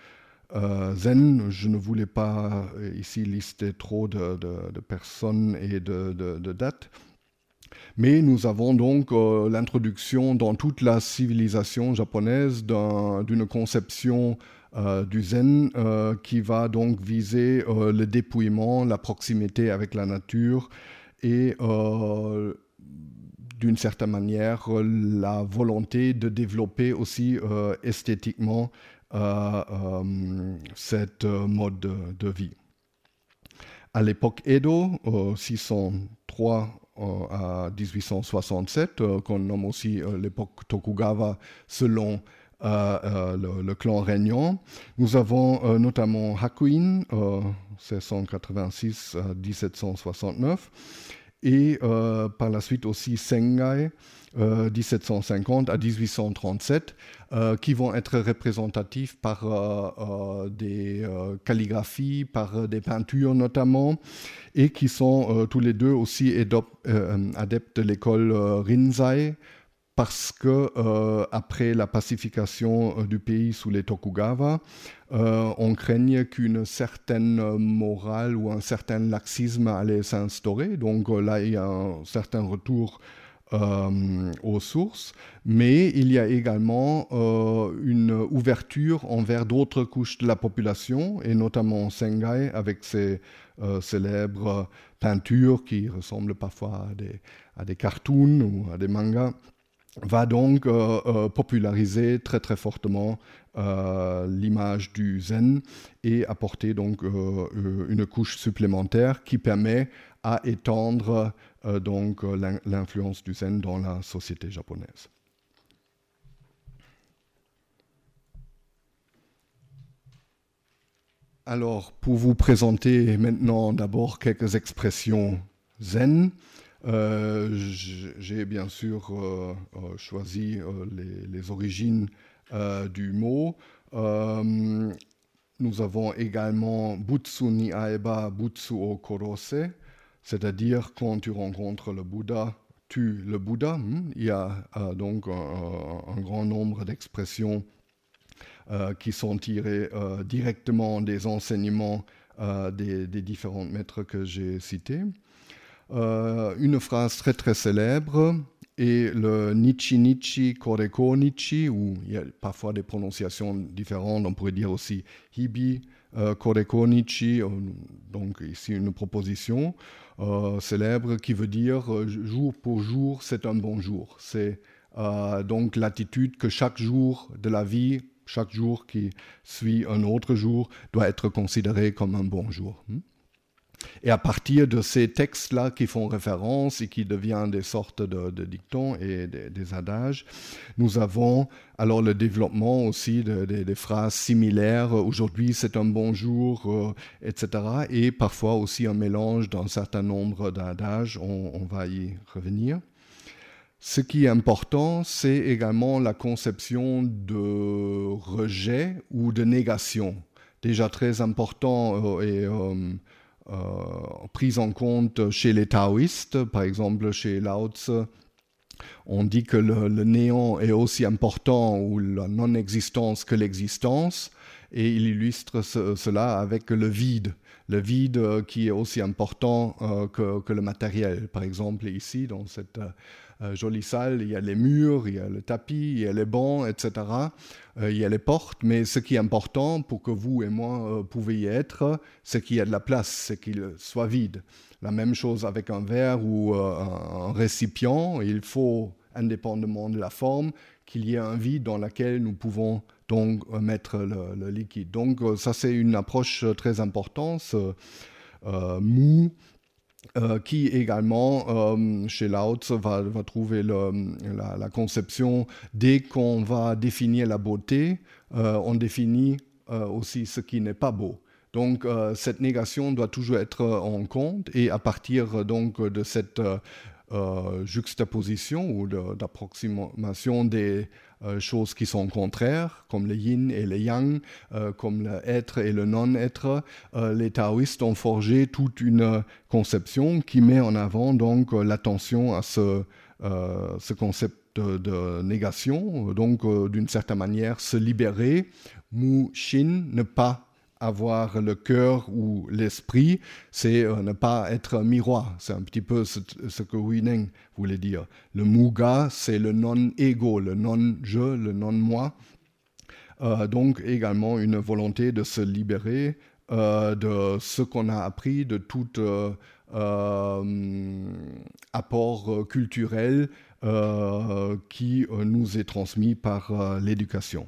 zen. Je ne voulais pas ici lister trop de, personnes et de dates. Mais nous avons donc euh, l'introduction dans toute la civilisation japonaise d'une conception euh, du zen euh, qui va donc viser le dépouillement, la proximité avec la nature et d'une certaine manière la volonté de développer aussi esthétiquement cette mode de, vie. À l'époque Edo, 603 euh, à 1867, euh, qu'on nomme aussi euh, l'époque Tokugawa selon le, clan régnant. Nous avons notamment Hakuin, 1686 à 1769, et par la suite aussi Sengai, 1750 à 1837, qui vont être représentatifs par des calligraphies, par des peintures notamment, et qui sont tous les deux aussi adeptes de l'école Rinzai, parce que après la pacification du pays sous les Tokugawa, on craignait qu'une certaine morale ou un certain laxisme allait s'instaurer. Donc là, il y a un certain retour aux sources, mais il y a également une ouverture envers d'autres couches de la population, et notamment Sengai avec ses célèbres peintures qui ressemblent parfois à des, à cartoons ou à des mangas va donc euh, euh, populariser très très fortement euh, l'image du zen et apporter donc une couche supplémentaire qui permet à étendre donc l'influence du zen dans la société japonaise. Alors, pour vous présenter maintenant d'abord quelques expressions zen, euh, j'ai bien sûr euh, euh, choisi les, origines du mot. nous avons également Butsu ni aeba Butsu o korose, c'est-à-dire quand tu rencontres le Bouddha, tu le Bouddha. Hmm, il y a donc un, grand nombre d'expressions qui sont tirées directement des enseignements des, des différents maîtres que j'ai cités. Euh, une phrase très très célèbre est le Nichi Nichi Koreko Nichi, où il y a parfois des prononciations différentes, on pourrait dire aussi Hibi euh, Koreko Nichi, euh, donc ici une proposition célèbre qui veut dire jour pour jour, c'est un bon jour. C'est donc l'attitude que chaque jour de la vie, chaque jour qui suit un autre jour, doit être considéré comme un bon jour. Hmm? Et à partir de ces textes-là qui font référence et qui deviennent des sortes de, dictons et des, adages, nous avons alors le développement aussi des phrases similaires. Aujourd'hui, c'est un bon jour, euh, etc. Et parfois aussi un mélange d'un certain nombre d'adages. On, va y revenir. Ce qui est important, c'est également la conception de rejet ou de négation. Déjà très important euh, et euh, prise en compte chez les taoïstes, par exemple chez Lao Tzu. On dit que le, néant est aussi important ou la non-existence que l'existence, et il illustre cela avec le vide. Le vide euh, qui est aussi important euh, que, le matériel. Par exemple, ici, dans cette euh, jolie salle, il y a les murs, il y a le tapis, il y a les bancs, etc. Euh, il y a les portes, mais ce qui est important pour que vous et moi euh, pouvez y être, c'est qu'il y a de la place, c'est qu'il soit vide. La même chose avec un verre ou un récipient, il faut, indépendamment de la forme, qu'il y ait un vide dans lequel nous pouvons donc mettre le, liquide. Donc ça c'est une approche très importante. mou, euh, qui également, euh, chez Lautz, va, va trouver la, conception, dès qu'on va définir la beauté, euh, on définit aussi ce qui n'est pas beau. Donc cette négation doit toujours être en compte et à partir donc de cette juxtaposition ou d'approximation des euh, choses qui sont contraires, comme le yin et le yang, euh, comme l'être et le non-être, euh, les taoïstes ont forgé toute une conception qui met en avant donc l'attention à ce, ce concept de, négation, donc d'une certaine manière se libérer, mu shin, ne pas avoir le cœur ou l'esprit, c'est euh, ne pas être miroir. C'est un petit peu ce, que Huineng voulait dire. Le Muga, c'est le non-ego, le non-je, le non-moi. Euh, donc également une volonté de se libérer euh, de ce qu'on a appris, de tout apport culturel qui nous est transmis par l'éducation.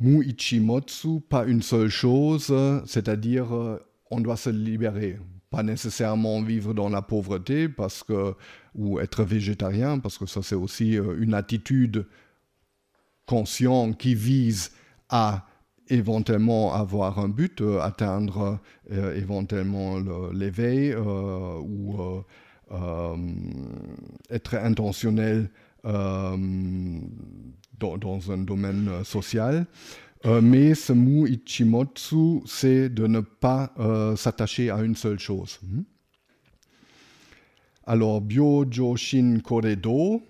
Mu Ichimotsu, pas une seule chose, c'est-à-dire euh, on doit se libérer. Pas nécessairement vivre dans la pauvreté parce que, ou être végétarien, parce que ça c'est aussi euh, une attitude consciente qui vise à éventuellement avoir un but, euh, atteindre éventuellement l'éveil ou être intentionnel dans, un domaine euh, social. Euh, mais ce mu ichimotsu, c'est de ne pas euh, s'attacher à une seule chose. Hmm? Alors, Byojoshin Koredo,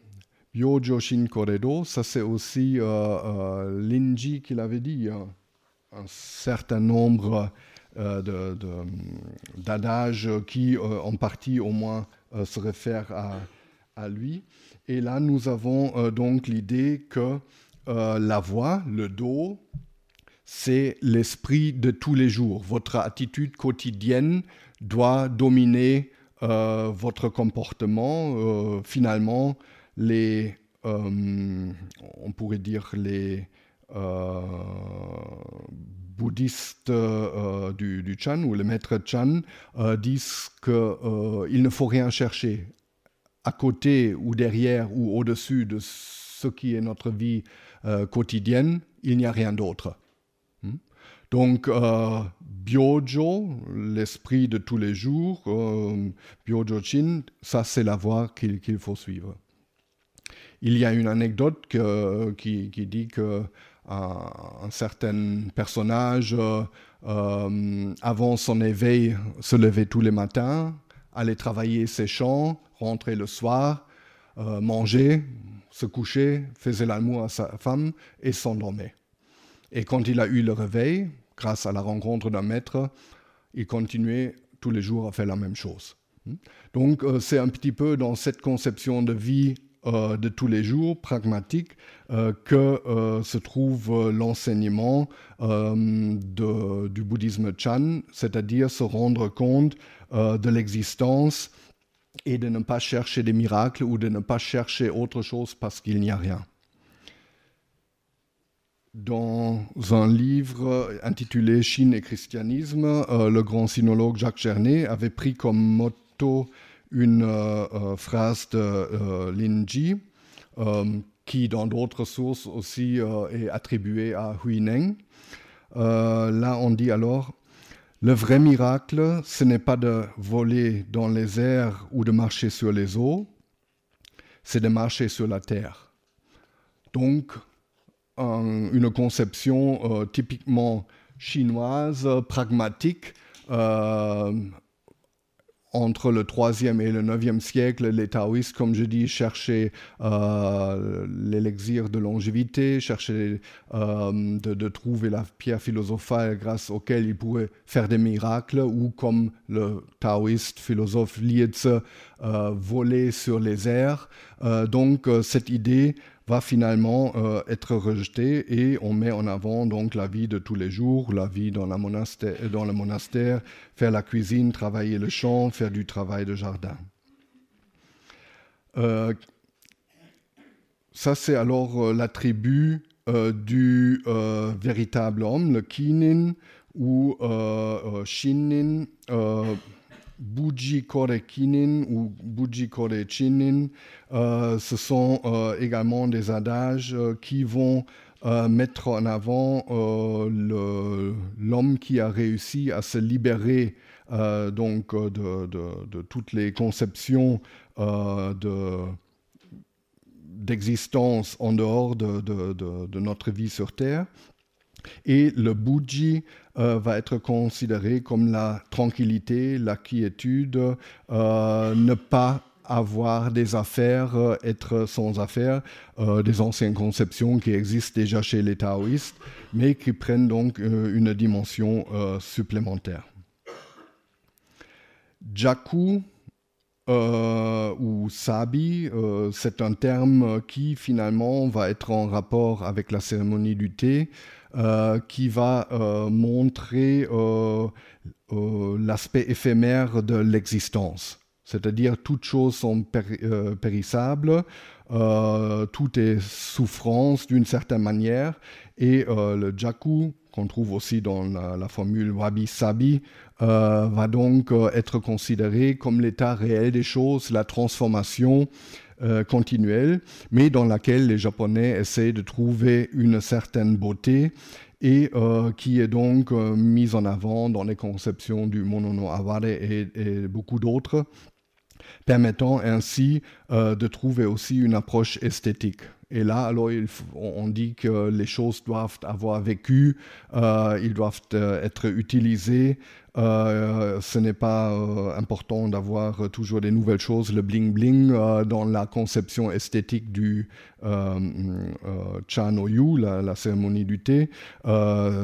Byojoshin Koredo, ça c'est aussi Linji qui l'avait dit, hein. un certain nombre d'adages qui, en partie au moins, se réfèrent à, lui. Et là, nous avons donc l'idée que la voix, le do, c'est l'esprit de tous les jours. Votre attitude quotidienne doit dominer votre comportement. finalement, les, on pourrait dire les bouddhistes euh, du, Chan ou les maîtres Chan euh, disent qu'il euh, ne faut rien chercher à côté ou derrière ou au-dessus de ce qui est notre vie quotidienne, il n'y a rien d'autre. Hmm? Donc, Byojo, l'esprit de tous les jours, Byojo Chin, ça c'est la voie qu'il faut suivre. Il y a une anecdote qui, dit que un, certain personnage, euh, euh, avant son éveil, se levait tous les matins, allait travailler ses champs, rentrait le soir, euh, mangeait, se couchait, faisait l'amour à sa femme et s'endormait. Et quand il a eu le réveil, grâce à la rencontre d'un maître, il continuait tous les jours à faire la même chose. Donc c'est un petit peu dans cette conception de vie euh, de tous les jours, pragmatique, euh, que euh, se trouve l'enseignement du bouddhisme Chan, c'est-à-dire se rendre compte de l'existence et de ne pas chercher des miracles ou de ne pas chercher autre chose parce qu'il n'y a rien. Dans un livre intitulé Chine et christianisme, le grand sinologue Jacques Gernet avait pris comme motto une euh, euh, phrase de euh, Lin qui dans d'autres sources aussi est attribuée à Huineng. là, on dit alors le vrai miracle, ce n'est pas de voler dans les airs ou de marcher sur les eaux, c'est de marcher sur la terre. Donc, une conception typiquement chinoise, pragmatique, entre le 3e et le 9e siècle, les taoïstes, comme je dis, cherchaient euh, l'élixir de longévité, cherchaient euh, de, trouver la pierre philosophale grâce auquel ils pourraient faire des miracles, ou comme le taoïste philosophe Lietze, euh, voler sur les airs. donc cette idée va finalement euh, être rejeté et on met en avant donc la vie de tous les jours, la vie dans, dans le monastère, faire la cuisine, travailler le champ, faire du travail de jardin. Euh, ça, c'est alors euh, l'attribut du véritable homme, le kinin ou shinin Buji Kore Kinin ou Buji Kore Chinin, euh, ce sont euh, également des adages euh, qui vont mettre en avant l'homme qui a réussi à se libérer donc de, toutes les conceptions d'existence en dehors de, notre vie sur Terre. Et le Buji euh, va être considéré comme la tranquillité, la quiétude, euh, ne pas avoir des affaires, euh, être sans affaires, des anciennes conceptions qui existent déjà chez les taoïstes, mais qui prennent donc une dimension supplémentaire. Jaku, ou sabi, c'est un terme qui finalement va être en rapport avec la cérémonie du thé, qui va euh, montrer euh, l'aspect éphémère de l'existence. C'est-à-dire toutes choses sont périssables, tout est souffrance d'une certaine manière, et le jaku, qu'on trouve aussi dans la, formule wabi-sabi, va donc être considéré comme l'état réel des choses, la transformation euh, continuelle, mais dans laquelle les Japonais essaient de trouver une certaine beauté et euh, qui est donc euh, mise en avant dans les conceptions du Monono Aware et, et beaucoup d'autres, permettant ainsi de trouver aussi une approche esthétique. Et là, alors, on dit que les choses doivent avoir vécu, ils doivent être utilisées Euh, ce n'est pas euh, important d'avoir toujours des nouvelles choses, le bling bling euh, dans la conception esthétique du cha no yu, la, cérémonie du thé.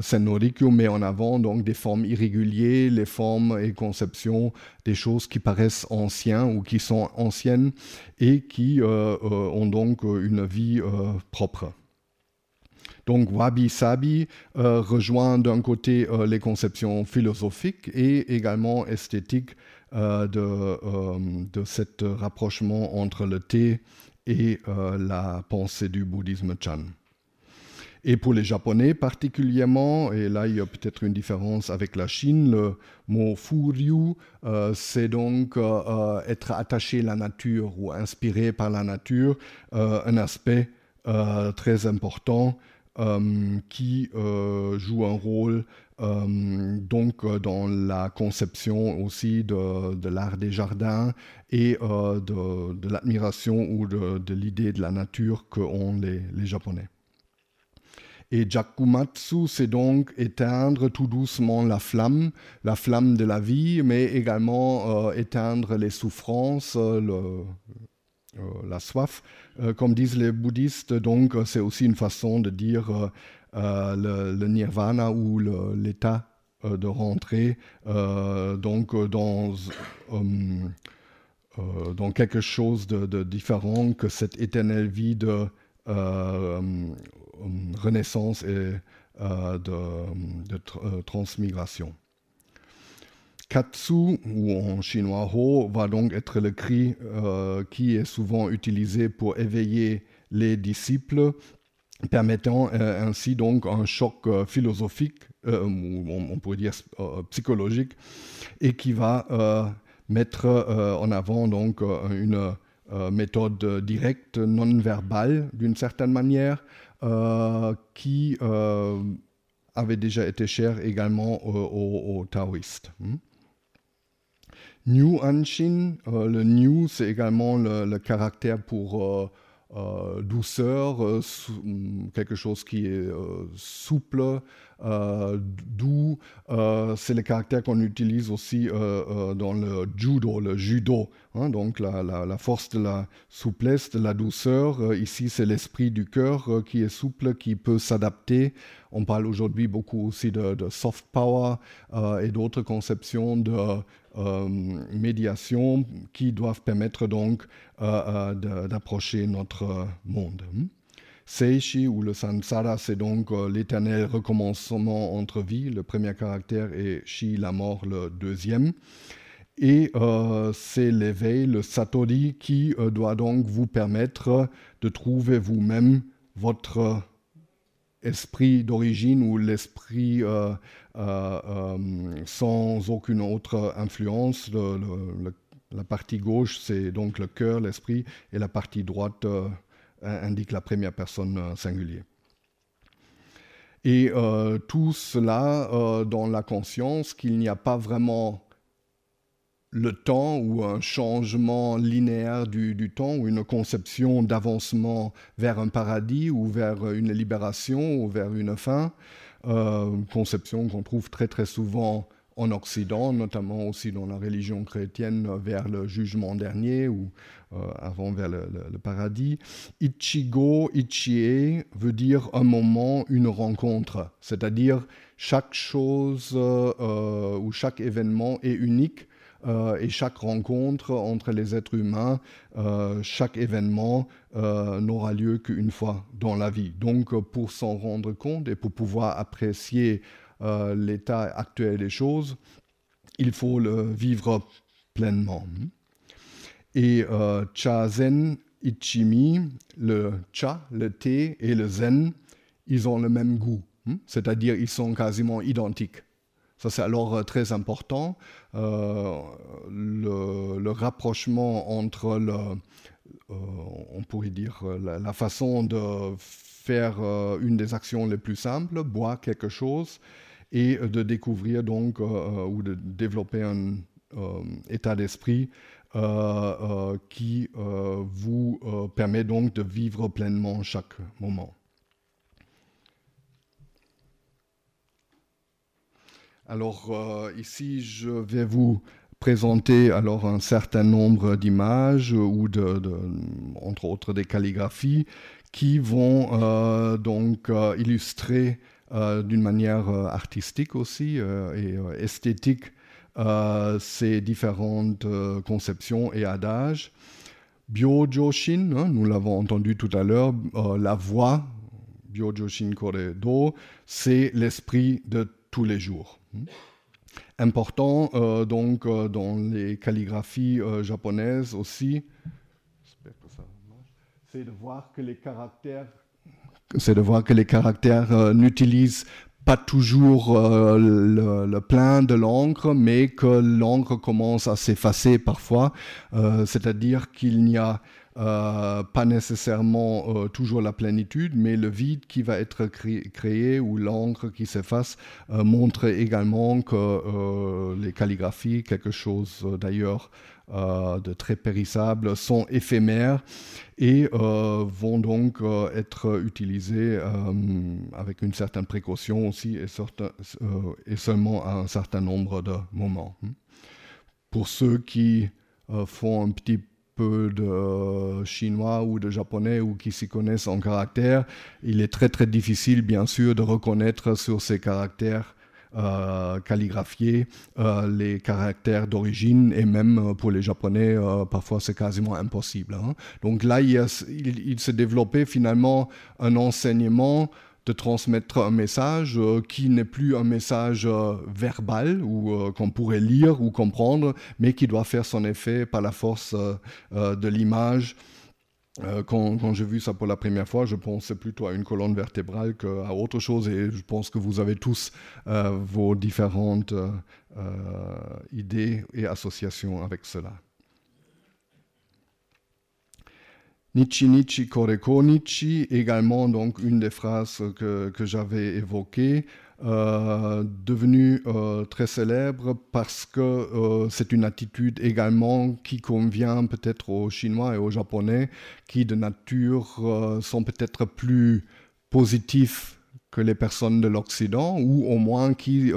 Sennorikyo met en avant donc des formes irrégulières, les formes et conceptions des choses qui paraissent anciennes ou qui sont anciennes et qui ont donc une vie propre. Donc Wabi Sabi euh, rejoint d'un côté euh, les conceptions philosophiques et également esthétiques euh, de, de cet rapprochement entre le thé et la pensée du bouddhisme Chan. Et pour les Japonais particulièrement, et là il y a peut-être une différence avec la Chine, le mot furyu, c'est donc être attaché à la nature ou inspiré par la nature, un aspect très important euh, qui euh, joue un rôle euh, donc dans la conception aussi de, l'art des jardins et de, l'admiration ou de, l'idée de la nature qu'ont les, les Japonais. Et Jakumatsu, c'est donc éteindre tout doucement la flamme, la flamme de la vie, mais également éteindre les souffrances, le, la soif. Euh, comme disent les bouddhistes, donc euh, c'est aussi une façon de dire euh, le, nirvana ou l'état de rentrer donc dans, dans quelque chose de, différent que cette éternelle vie de renaissance et de transmigration. Katsu, ou en chinois Ho, va donc être le cri euh, qui est souvent utilisé pour éveiller les disciples, permettant euh, ainsi donc un choc euh, philosophique, ou on, pourrait dire psychologique, et qui va mettre en avant donc une méthode directe, non verbale d'une certaine manière, qui avait déjà été chère également aux, taoïstes. Hmm? New Anshin, euh, le New, c'est également le, caractère pour euh, euh, douceur, quelque chose qui est souple, doux. c'est le caractère qu'on utilise aussi dans le judo, le judo. Hein, donc la, force de la souplesse, de la douceur. ici, c'est l'esprit du cœur qui est souple, qui peut s'adapter. On parle aujourd'hui beaucoup aussi de, soft power et d'autres conceptions de euh, médiation qui doivent permettre donc euh, euh, d'approcher notre monde. Seishi ou le samsara, c'est donc l'éternel recommencement entre vies, le premier caractère, et Shi, la mort, le deuxième. Et c'est l'éveil, le satori, qui doit donc vous permettre de trouver vous-même votre esprit d'origine ou l'esprit euh, euh, euh, sans aucune autre influence. la partie gauche, c'est donc le cœur, l'esprit, et la partie droite indique la première personne singulière. Et tout cela dans la conscience qu'il n'y a pas vraiment le temps ou un changement linéaire du, temps ou une conception d'avancement vers un paradis ou vers une libération ou vers une fin, euh, conception qu'on trouve très très souvent en Occident, notamment aussi dans la religion chrétienne vers le jugement dernier ou euh, avant vers le, paradis. Ichigo, Ichie veut dire un moment, une rencontre, c'est-à-dire chaque chose euh, ou chaque événement est unique euh, et chaque rencontre entre les êtres humains, euh, chaque événement euh, n'aura lieu qu'une fois dans la vie. Donc pour s'en rendre compte et pour pouvoir apprécier l'état actuel des choses, il faut le vivre pleinement. Et cha zen ichimi, le cha, le thé et le zen, ils ont le même goût, hmm? c'est-à-dire ils sont quasiment identiques. Ça, c'est alors euh, très important. Euh, le, rapprochement entre, le, euh, on pourrait dire, la, façon de faire une des actions les plus simples, boire quelque chose, et de découvrir donc, ou de développer un état d'esprit qui vous permet donc de vivre pleinement chaque moment. Alors ici, je vais vous présenter alors un certain nombre d'images ou de, entre autres des calligraphies qui vont donc illustrer d'une manière artistique aussi et esthétique ces différentes conceptions et adages. Byojoshin, hein, nous l'avons entendu tout à l'heure, euh, la voix, Byojoshin Kore-do, c'est l'esprit de tous les jours. Important euh, donc euh, dans les calligraphies japonaises aussi, c'est de voir que les caractères, c'est de voir que les caractères n'utilisent pas toujours euh, le, plein de l'encre, mais que l'encre commence à s'effacer parfois, euh, c'est-à-dire qu'il n'y a euh, pas nécessairement toujours la plénitude, mais le vide qui va être créé ou l'encre qui s'efface montre également que les calligraphies, quelque chose d'ailleurs euh, de très périssables sont éphémères et euh, vont donc euh, être utilisés avec une certaine précaution aussi et, seulement à un certain nombre de moments. Pour ceux qui font un petit peu de chinois ou de japonais ou qui s'y connaissent en caractère, il est très très difficile bien sûr de reconnaître sur ces caractères euh, calligraphier euh, les caractères d'origine et même euh, pour les Japonais, parfois c'est quasiment impossible. Hein. Donc là, il, il, s'est développé finalement un enseignement de transmettre un message qui n'est plus un message verbal ou qu'on pourrait lire ou comprendre, mais qui doit faire son effet par la force de l'image euh, quand, j'ai vu ça pour la première fois, je pensais plutôt à une colonne vertébrale qu'à autre chose et je pense que vous avez tous euh, vos différentes euh, idées et associations avec cela. Nichi Nichi Koreko Nichi, également donc une des phrases que, que j'avais évoquées, euh, devenu euh, très célèbre parce que euh, c'est une attitude également qui convient peut-être aux Chinois et aux Japonais qui de nature sont peut-être plus positifs que les personnes de l'Occident, ou au moins qui,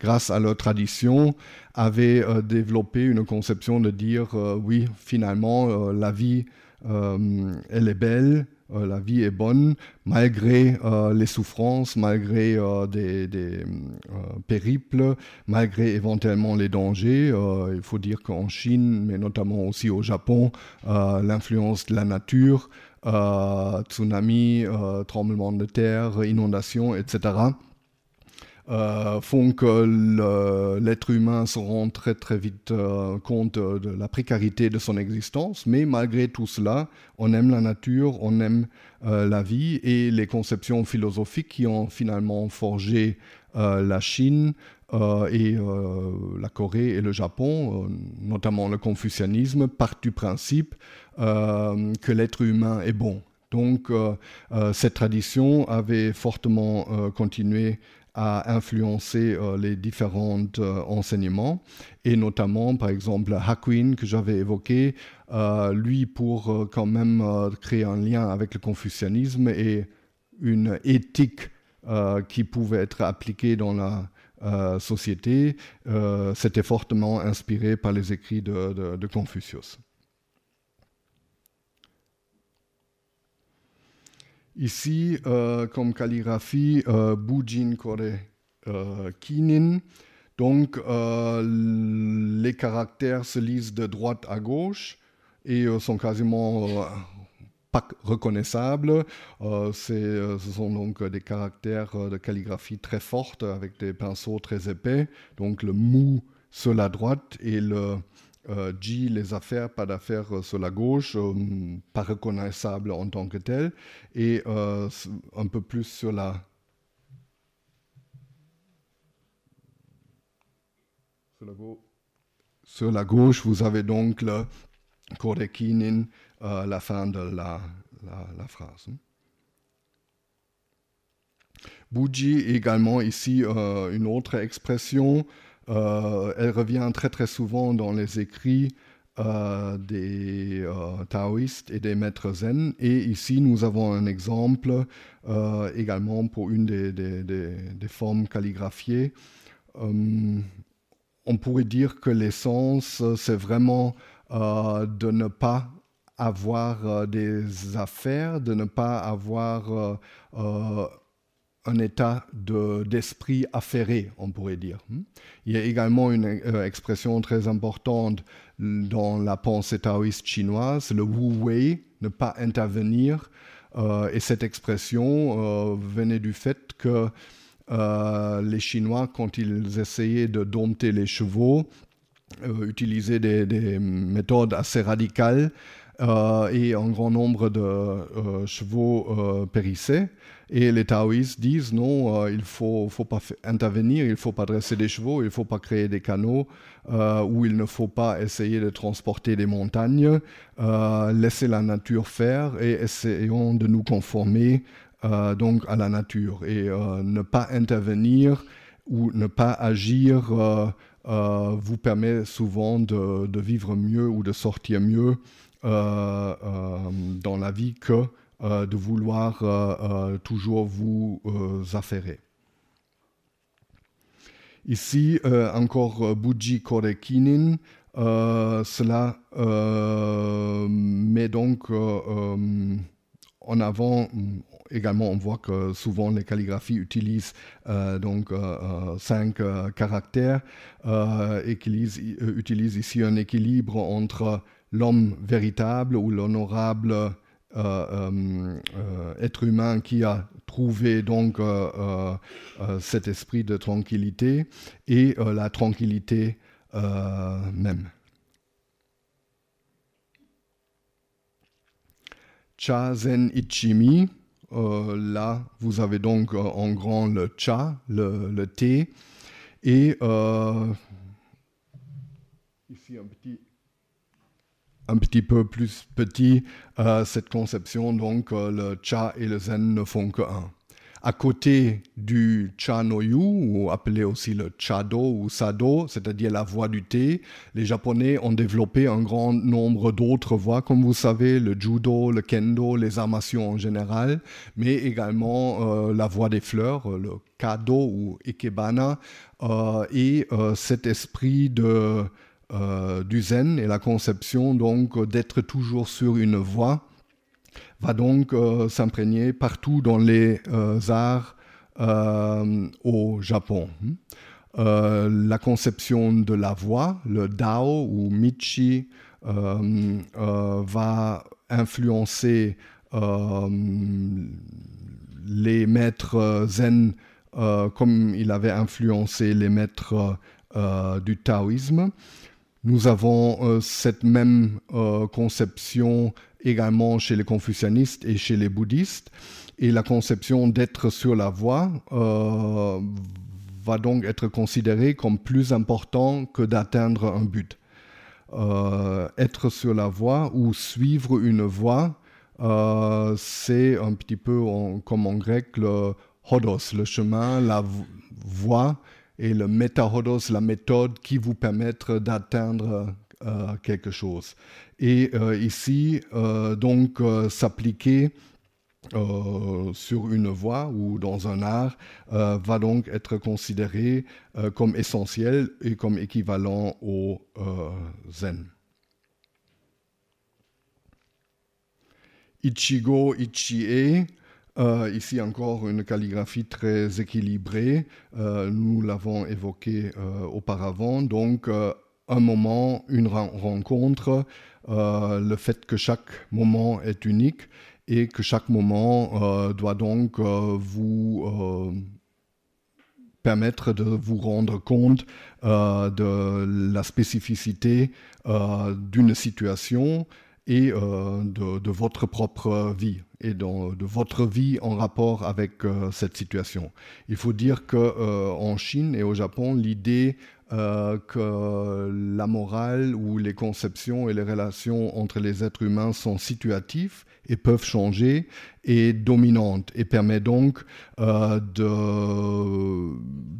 grâce à leur tradition, avaient développé une conception de dire, oui, finalement, la vie, elle est belle, euh, la vie est bonne malgré euh, les souffrances, malgré euh, des, périples, malgré éventuellement les dangers. il faut dire qu'en Chine, mais notamment aussi au Japon, l'influence de la nature, tsunami, tremblement de terre, inondations, etc., euh, font que l'être humain se rend très très vite euh, compte de la précarité de son existence, mais malgré tout cela, on aime la nature, on aime euh, la vie et les conceptions philosophiques qui ont finalement forgé la Chine et la Corée et le Japon, notamment le confucianisme, partent du principe que l'être humain est bon. Donc cette tradition avait fortement continué a influencé euh, les différents euh, enseignements, et notamment, par exemple, Hakuin, que j'avais évoqué, euh, lui, pour quand même créer un lien avec le confucianisme et une éthique qui pouvait être appliquée dans la société, c'était fortement inspiré par les écrits de Confucius. Ici, euh, comme calligraphie, euh, Bujin Kore euh, Kinin. Donc, les caractères se lisent de droite à gauche et sont quasiment pas reconnaissables. ce sont donc des caractères de calligraphie très fortes avec des pinceaux très épais. Donc, le mou sur la droite et le euh, G, les affaires, pas d'affaires euh, sur la gauche, euh, pas reconnaissable en tant que tel, et un peu plus sur la sur la, gauche, vous avez donc le korekinin, la fin de la, la, phrase. Buji également ici une autre expression euh, elle revient très très souvent dans les écrits euh, des euh, taoïstes et des maîtres zen. Et ici, nous avons un exemple également pour une des, formes calligraphiées. on pourrait dire que l'essence, c'est vraiment de ne pas avoir des affaires, de ne pas avoir un état d'esprit affairé, on pourrait dire. Hmm? Il y a également une euh, expression très importante dans la pensée taoïste chinoise, le wu wei, ne pas intervenir. Euh, et cette expression euh, venait du fait que les Chinois, quand ils essayaient de dompter les chevaux, utilisaient des, méthodes assez radicales et un grand nombre de chevaux périssaient. Et les taoïstes disent non, euh, il ne faut, faut, pas intervenir, il ne faut pas dresser des chevaux, il ne faut pas créer des canaux, euh, ou il ne faut pas essayer de transporter des montagnes. Euh, laisser la nature faire et essayons de nous conformer donc à la nature et ne pas intervenir ou ne pas agir vous permet souvent de, vivre mieux ou de sortir mieux dans la vie que euh, de vouloir euh, euh, toujours vous affairer. Ici, encore Buji Korekinin, cela met donc en avant également, on voit que souvent les calligraphies utilisent donc cinq caractères et qu'ils utilisent ici un équilibre entre l'homme véritable ou l'honorable être humain qui a trouvé donc cet esprit de tranquillité et la tranquillité même. Cha Zen Ichimi, là vous avez donc en grand le cha, le, le thé, et ici un petit un petit peu plus petit, euh, cette conception, donc euh, le cha et le zen ne font que un. À côté du cha no yu, ou appelé aussi le chado ou sado, c'est-à-dire la voie du thé, les Japonais ont développé un grand nombre d'autres voies, comme vous savez, le judo, le kendo, les armations en général, mais également euh, la voie des fleurs, le kado ou ikebana, et cet esprit de du zen et la conception donc d'être toujours sur une voie va donc euh, s'imprégner partout dans les euh, arts au Japon. la conception de la voie, le Dao ou Michi, va influencer les maîtres zen comme il avait influencé les maîtres du taoïsme. Nous avons euh, cette même euh, conception également chez les confucianistes et chez les bouddhistes. Et la conception d'être sur la voie euh, va donc être considérée comme plus important que d'atteindre un but. être sur la voie ou suivre une voie, c'est un petit peu comme en grec le hodos, le chemin, la voie et le métahodos, la méthode qui vous permettra d'atteindre euh, quelque chose. Et euh, ici, euh, donc, s'appliquer sur une voie ou dans un art va donc être considéré comme essentiel et comme équivalent au zen. Ichigo Ichie euh, ici encore une calligraphie très équilibrée. Euh, nous l'avons évoqué euh, auparavant. Donc un moment, une rencontre, le fait que chaque moment est unique et que chaque moment doit donc vous permettre de vous rendre compte de la spécificité d'une situation et de, votre propre vie et de votre vie en rapport avec euh, cette situation. Il faut dire que euh, en Chine et au Japon, l'idée euh, que la morale ou les conceptions et les relations entre les êtres humains sont situatives et peuvent changer est dominante et permet donc de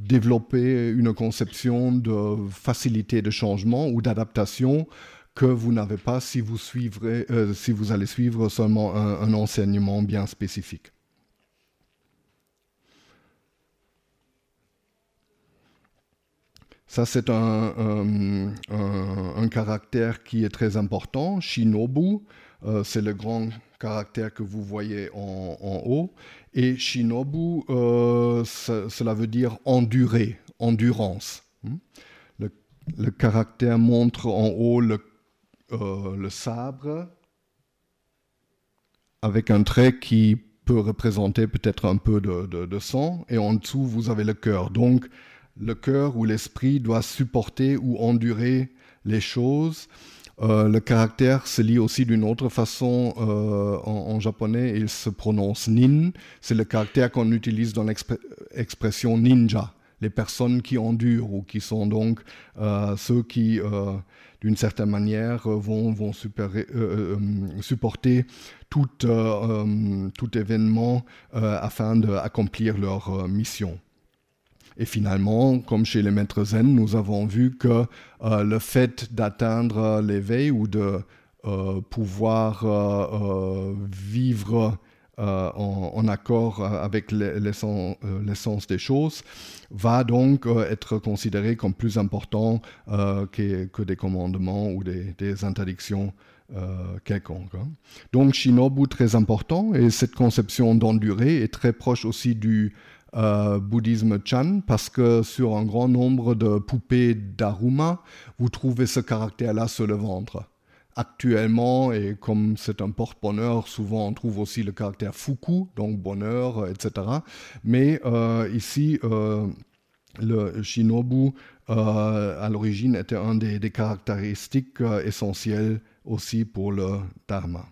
développer une conception de facilité de changement ou d'adaptation que vous n'avez pas si vous, suivrez, euh, si vous allez suivre seulement un, enseignement bien spécifique. Ça, c'est un, un, caractère qui est très important. Shinobu, euh, c'est le grand caractère que vous voyez en, haut. Et Shinobu, euh, cela veut dire endurer, endurance. Hmm? Le, caractère montre en haut le, euh, le sabre avec un trait qui peut représenter peut-être un peu de, sang, et en dessous, vous avez le cœur. Donc, le cœur ou l'esprit doit supporter ou endurer les choses. Euh, le caractère se lit aussi d'une autre façon euh, en, japonais, il se prononce nin. C'est le caractère qu'on utilise dans l'expression ninja, les personnes qui endurent ou qui sont donc ceux qui, d'une certaine manière, vont, vont supporter tout, tout événement afin d'accomplir leur mission. Et finalement, comme chez les maîtres zen, nous avons vu que euh, le fait d'atteindre l'éveil ou de euh, pouvoir euh, en, accord avec l'essence des choses va donc être considéré comme plus important que, que, des commandements ou des, interdictions quelconques. Hein. Donc Shinobu très important et cette conception d'endurée est très proche aussi du euh, bouddhisme Chan, parce que sur un grand nombre de poupées d'Aruma, vous trouvez ce caractère-là sur le ventre. Actuellement, et comme c'est un porte-bonheur, souvent on trouve aussi le caractère Fuku, donc bonheur, etc. Mais euh, ici, euh, le Shinobu, à l'origine, était un des, des caractéristiques essentielles aussi pour le Dharma.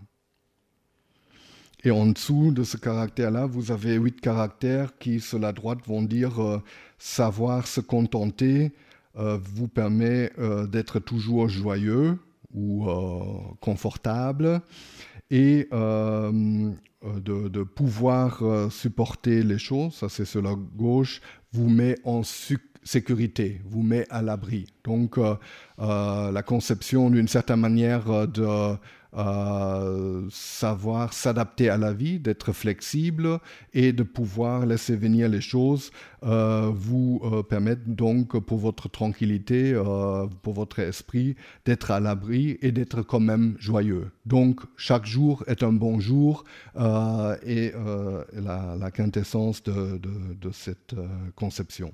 Et en dessous de ce caractère-là, vous avez huit caractères qui, sur la droite, vont dire euh, savoir se contenter euh, vous permet euh, d'être toujours joyeux ou confortable et de, pouvoir supporter les choses. Ça, c'est sur la gauche, vous met en sécurité, vous met à l'abri. Donc, la conception d'une certaine manière de euh, savoir s'adapter à la vie, d'être flexible et de pouvoir laisser venir les choses euh, vous euh, permettent donc pour votre tranquillité, pour votre esprit, d'être à l'abri et d'être quand même joyeux. Donc chaque jour est un bon jour et la, quintessence de cette conception.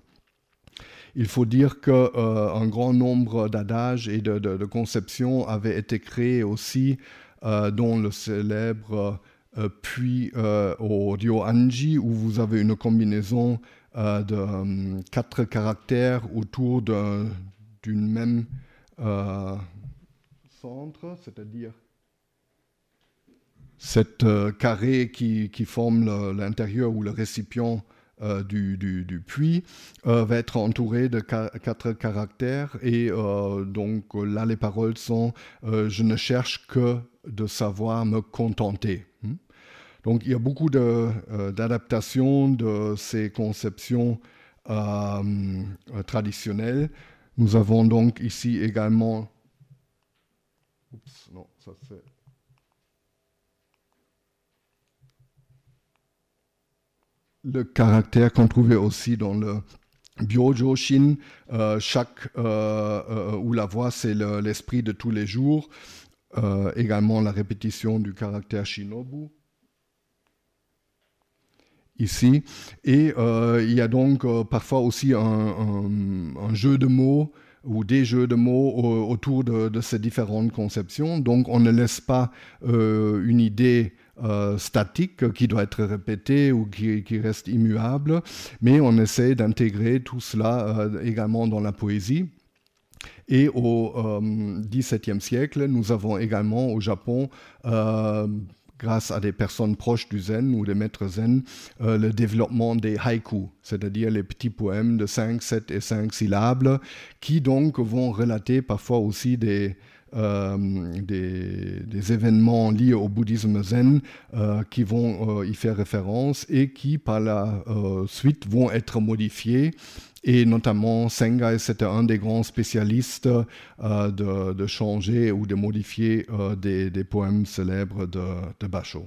Il faut dire qu'un euh, grand nombre d'adages et de, conceptions avaient été créés aussi, euh, dont le célèbre euh, puits au Ryo-Anji, où vous avez une combinaison de quatre caractères autour d'une même centre, c'est-à-dire cette carré qui, qui forme l'intérieur ou le récipient euh, du, puits euh, va être entouré de quatre caractères et euh, donc là les paroles sont je ne cherche que de savoir me contenter. Hmm? Donc il y a beaucoup d'adaptations de, ces conceptions traditionnelles. Nous avons donc ici également... Oups, non, ça c'est... le caractère qu'on trouvait aussi dans le Byojoshin, euh, chaque, euh, euh, où la voix c'est l'esprit de tous les jours, également la répétition du caractère Shinobu ici. Et il y a donc parfois aussi un, jeu de mots ou des jeux de mots autour de, ces différentes conceptions. Donc on ne laisse pas une idée euh, statique qui doit être répété ou qui, reste immuable, mais on essaie d'intégrer tout cela euh, également dans la poésie. Et au XVIIe euh, siècle, nous avons également au Japon grâce à des personnes proches du zen ou des maîtres zen, le développement des haïkus, c'est-à-dire les petits poèmes de 5, 7 et 5 syllabes, qui donc vont relater parfois aussi des, euh, des, événements liés au bouddhisme zen euh, qui vont euh, y faire référence et qui par la suite vont être modifiés. Et notamment, Sengai, c'était un des grands spécialistes de, changer ou de modifier des, poèmes célèbres de, de Basho.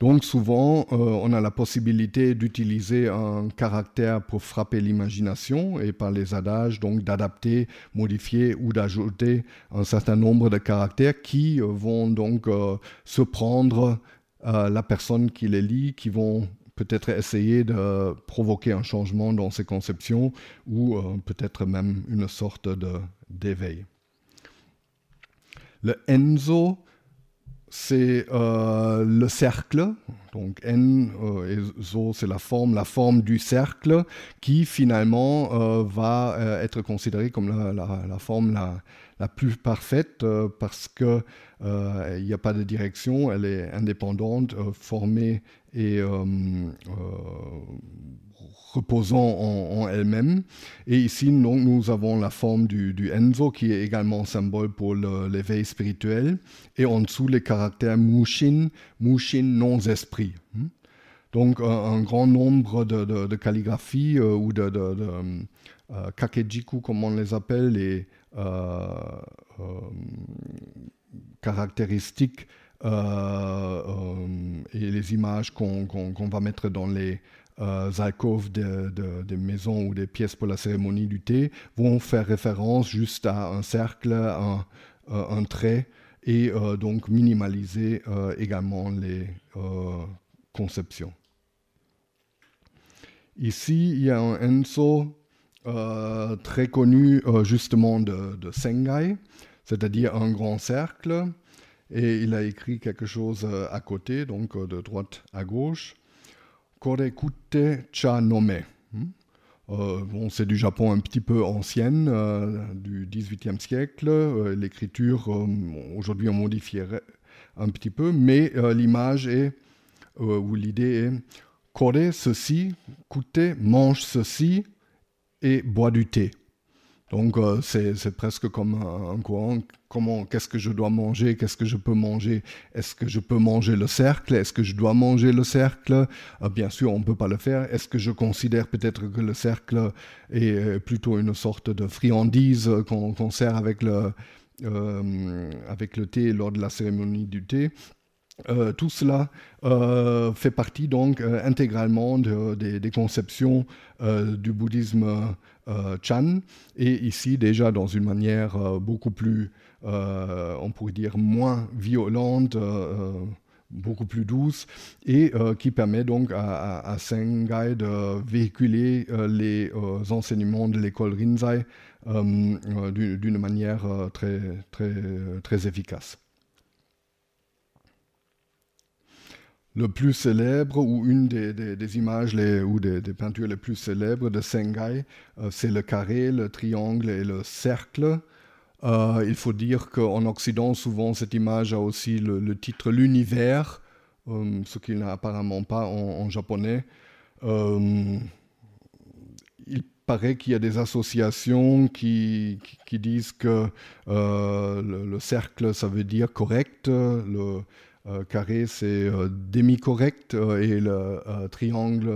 Donc souvent, on a la possibilité d'utiliser un caractère pour frapper l'imagination et par les adages, donc d'adapter, modifier ou d'ajouter un certain nombre de caractères qui vont donc se prendre la personne qui les lit, qui vont peut-être essayer de provoquer un changement dans ses conceptions ou euh, peut-être même une sorte d'éveil. Le Enzo, c'est euh, le cercle. Donc N euh, et Zo, c'est la forme, la forme du cercle qui finalement va être considérée comme la, forme la, la, plus parfaite parce que il n'y a pas de direction, elle est indépendante, formée et euh, euh, reposant en, elle-même. Et ici, nous avons la forme du, Enzo, qui est également symbole pour l'éveil spirituel. Et en dessous, les caractères Mushin, Mushin non-esprit. Donc, un, grand nombre de, calligraphies euh, ou de, kakejiku, comme on les appelle, les caractéristiques euh, euh, et les images qu'on va mettre dans les euh, des maisons ou des pièces pour la cérémonie du thé vont faire référence juste à un cercle, un, un trait, et donc minimaliser également les conceptions. Ici, il y a un Enso très connu justement de, de Sengai, c'est-à-dire un grand cercle et il a écrit quelque chose euh, à côté, donc euh, de droite à gauche. Korekute cha nome. Hmm? Euh, bon, c'est du Japon un petit peu ancienne, du XVIIIe siècle. L'écriture, aujourd'hui, on modifierait un petit peu, mais l'image est, ou l'idée est, Kore, ceci, kute, mange ceci et bois du thé. Donc euh, c'est presque comme un, courant. Comment, qu'est-ce que je dois manger, qu'est-ce que je peux manger? Est-ce que je peux manger le cercle? Est-ce que je dois manger le cercle? Euh, Bien sûr, on ne peut pas le faire. Est-ce que je considère peut-être que le cercle est euh, plutôt une sorte de friandise qu'on sert avec le, avec le thé lors de la cérémonie du thé? Euh, tout cela euh, fait partie donc euh, intégralement des conceptions du bouddhisme Chan. Et ici déjà dans une manière beaucoup plus, on pourrait dire, moins violente, beaucoup plus douce et qui permet donc à, à, Sengai de véhiculer les enseignements de l'école Rinzai d'une manière très, très, très efficace. le plus célèbre ou une des, images ou des, peintures les plus célèbres de Sengai, euh, c'est le carré, le triangle et le cercle. Euh, il faut dire qu'en Occident, souvent, cette image a aussi le, titre L'univers, euh, ce qu'il n'a apparemment pas en, japonais. il paraît qu'il y a des associations qui, disent que le, cercle, ça veut dire correct, le, euh, carré, c'est euh, demi-correct euh, et le triangle,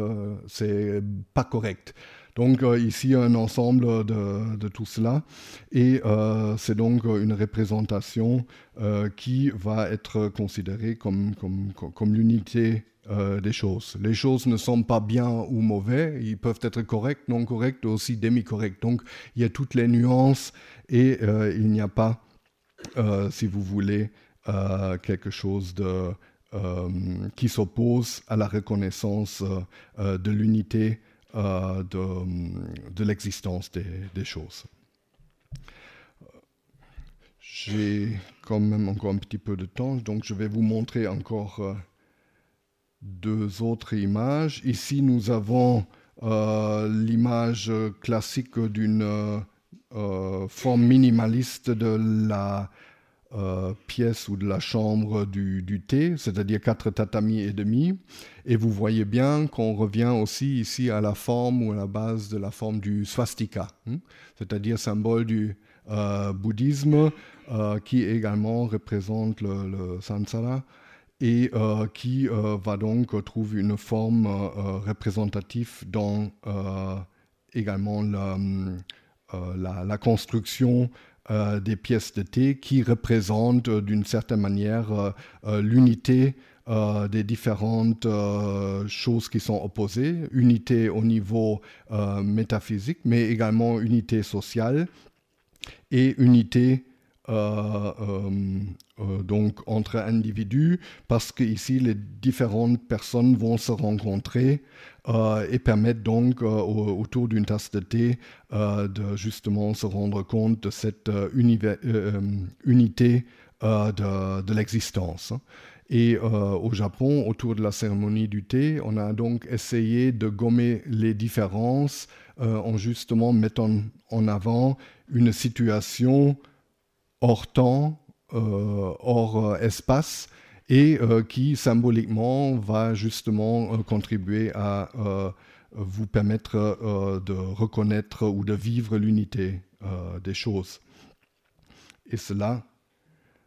c'est pas correct. Donc ici, un ensemble de, tout cela. Et c'est donc une représentation qui va être considérée comme, comme, l'unité des choses. Les choses ne sont pas bien ou mauvais, ils peuvent être corrects, non corrects, aussi demi-corrects. Donc il y a toutes les nuances et il n'y a pas, si vous voulez, euh, quelque chose de, euh, qui s'oppose à la reconnaissance euh, de l'unité de, de l'existence des, des, choses. J'ai quand même encore un petit peu de temps, donc je vais vous montrer encore deux autres images. Ici, nous avons l'image classique d'une forme minimaliste de la euh, pièce ou de la chambre du, thé, c'est-à-dire quatre tatamis et demi. Et vous voyez bien qu'on revient aussi ici à la forme ou à la base de la forme du swastika, hein, c'est-à-dire symbole du euh, bouddhisme euh, qui également représente le, le et qui va donc trouver une forme représentative dans également la construction euh, des pièces de thé qui représentent euh, d'une certaine manière euh, l'unité des différentes choses qui sont opposées, unité au niveau métaphysique, mais également unité sociale et unité donc entre individus, parce qu'ici les différentes personnes vont se rencontrer et permettre donc autour d'une tasse de thé de justement se rendre compte de cette unité de l'existence. Et euh, au Japon, autour de la cérémonie du thé, on a donc essayé de gommer les différences euh, en justement mettant en avant une situation hors temps, euh, hors espace, et qui symboliquement va justement contribuer à vous permettre de reconnaître ou de vivre l'unité des choses. Et cela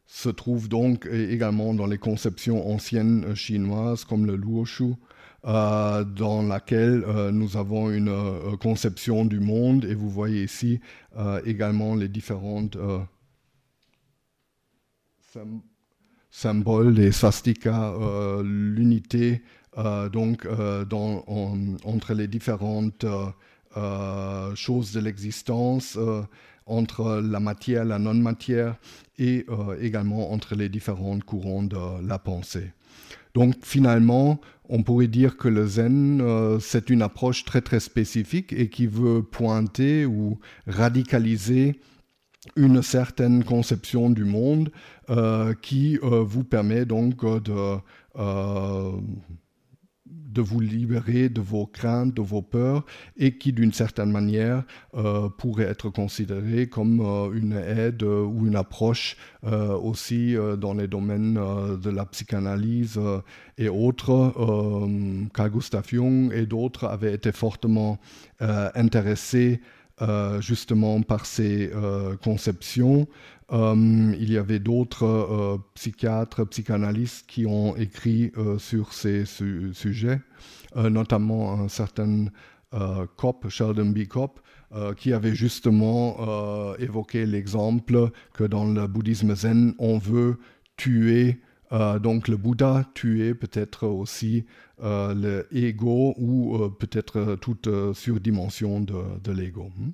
se trouve donc également dans les conceptions anciennes euh, chinoises comme le luoshu, euh, dans laquelle euh, nous avons une conception du monde et vous voyez ici également les différentes des swastikas, l'unité donc entre les différentes choses de l'existence entre la matière, la non-matière et euh, également entre les différents courants de la pensée. Donc finalement, on pourrait dire que le zen, euh, c'est une approche très très spécifique et qui veut pointer ou radicaliser une certaine conception du monde euh, qui vous permet donc de de vous libérer de vos craintes, de vos peurs, et qui d'une certaine manière euh, pourrait être considéré comme euh, une aide euh, ou une approche aussi dans les domaines de la psychanalyse et autres. Carl Gustav Jung et d'autres avaient été fortement intéressés justement par ces conceptions. Euh, il y avait d'autres euh, psychiatres, psychanalystes qui ont écrit euh, sur ces sujets, notamment un certain Kopp, Sheldon B. Kopp, qui avait justement évoqué l'exemple que dans le bouddhisme zen, on veut tuer donc le Bouddha, tuer peut-être aussi le ego ou peut-être toute surdimension de, de l'ego. Hmm.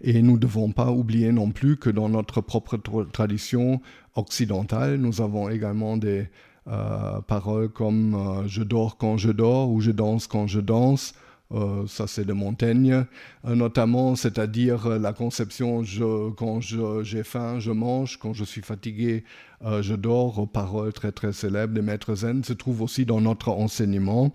Et nous ne devons pas oublier non plus que dans notre propre tradition occidentale, nous avons également des euh, paroles comme euh, je dors quand je dors ou je danse quand je danse. Euh, ça, c'est de Montaigne, notamment, c'est-à-dire la conception je, quand j'ai faim, je mange, quand je suis fatigué, je dors. Paroles très très célèbres des maîtres zen se trouvent aussi dans notre enseignement.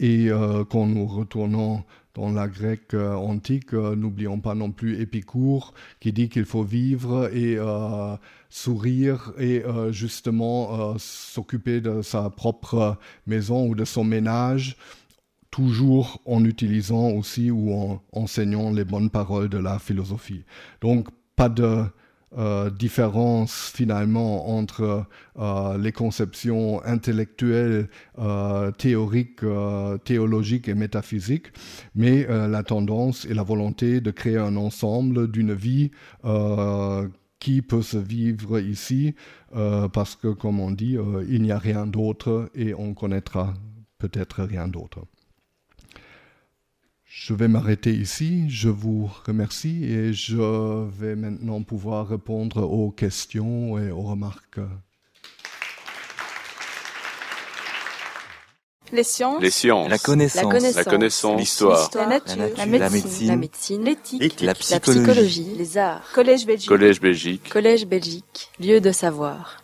Et quand nous retournons dans la grecque euh, antique, euh, n'oublions pas non plus Épicoure qui dit qu'il faut vivre et euh, sourire et justement s'occuper de sa propre maison ou de son ménage, toujours en utilisant aussi ou en enseignant les bonnes paroles de la philosophie. Donc pas de euh, différence finalement entre euh, les conceptions intellectuelles, euh, théoriques, théologiques et métaphysiques, mais la tendance et la volonté de créer un ensemble d'une vie qui peut se vivre ici, parce que comme on dit, il n'y a rien d'autre et on connaîtra peut-être rien d'autre. Je vais m'arrêter ici. Je vous remercie et je vais maintenant pouvoir répondre aux questions et aux remarques. Les sciences. La connaissance. La connaissance. L'histoire. La, nature. La médecine. L'éthique. La, psychologie. Les arts. Collège Belgique. Collège Belgique. Collège Belgique. Lieu de savoir.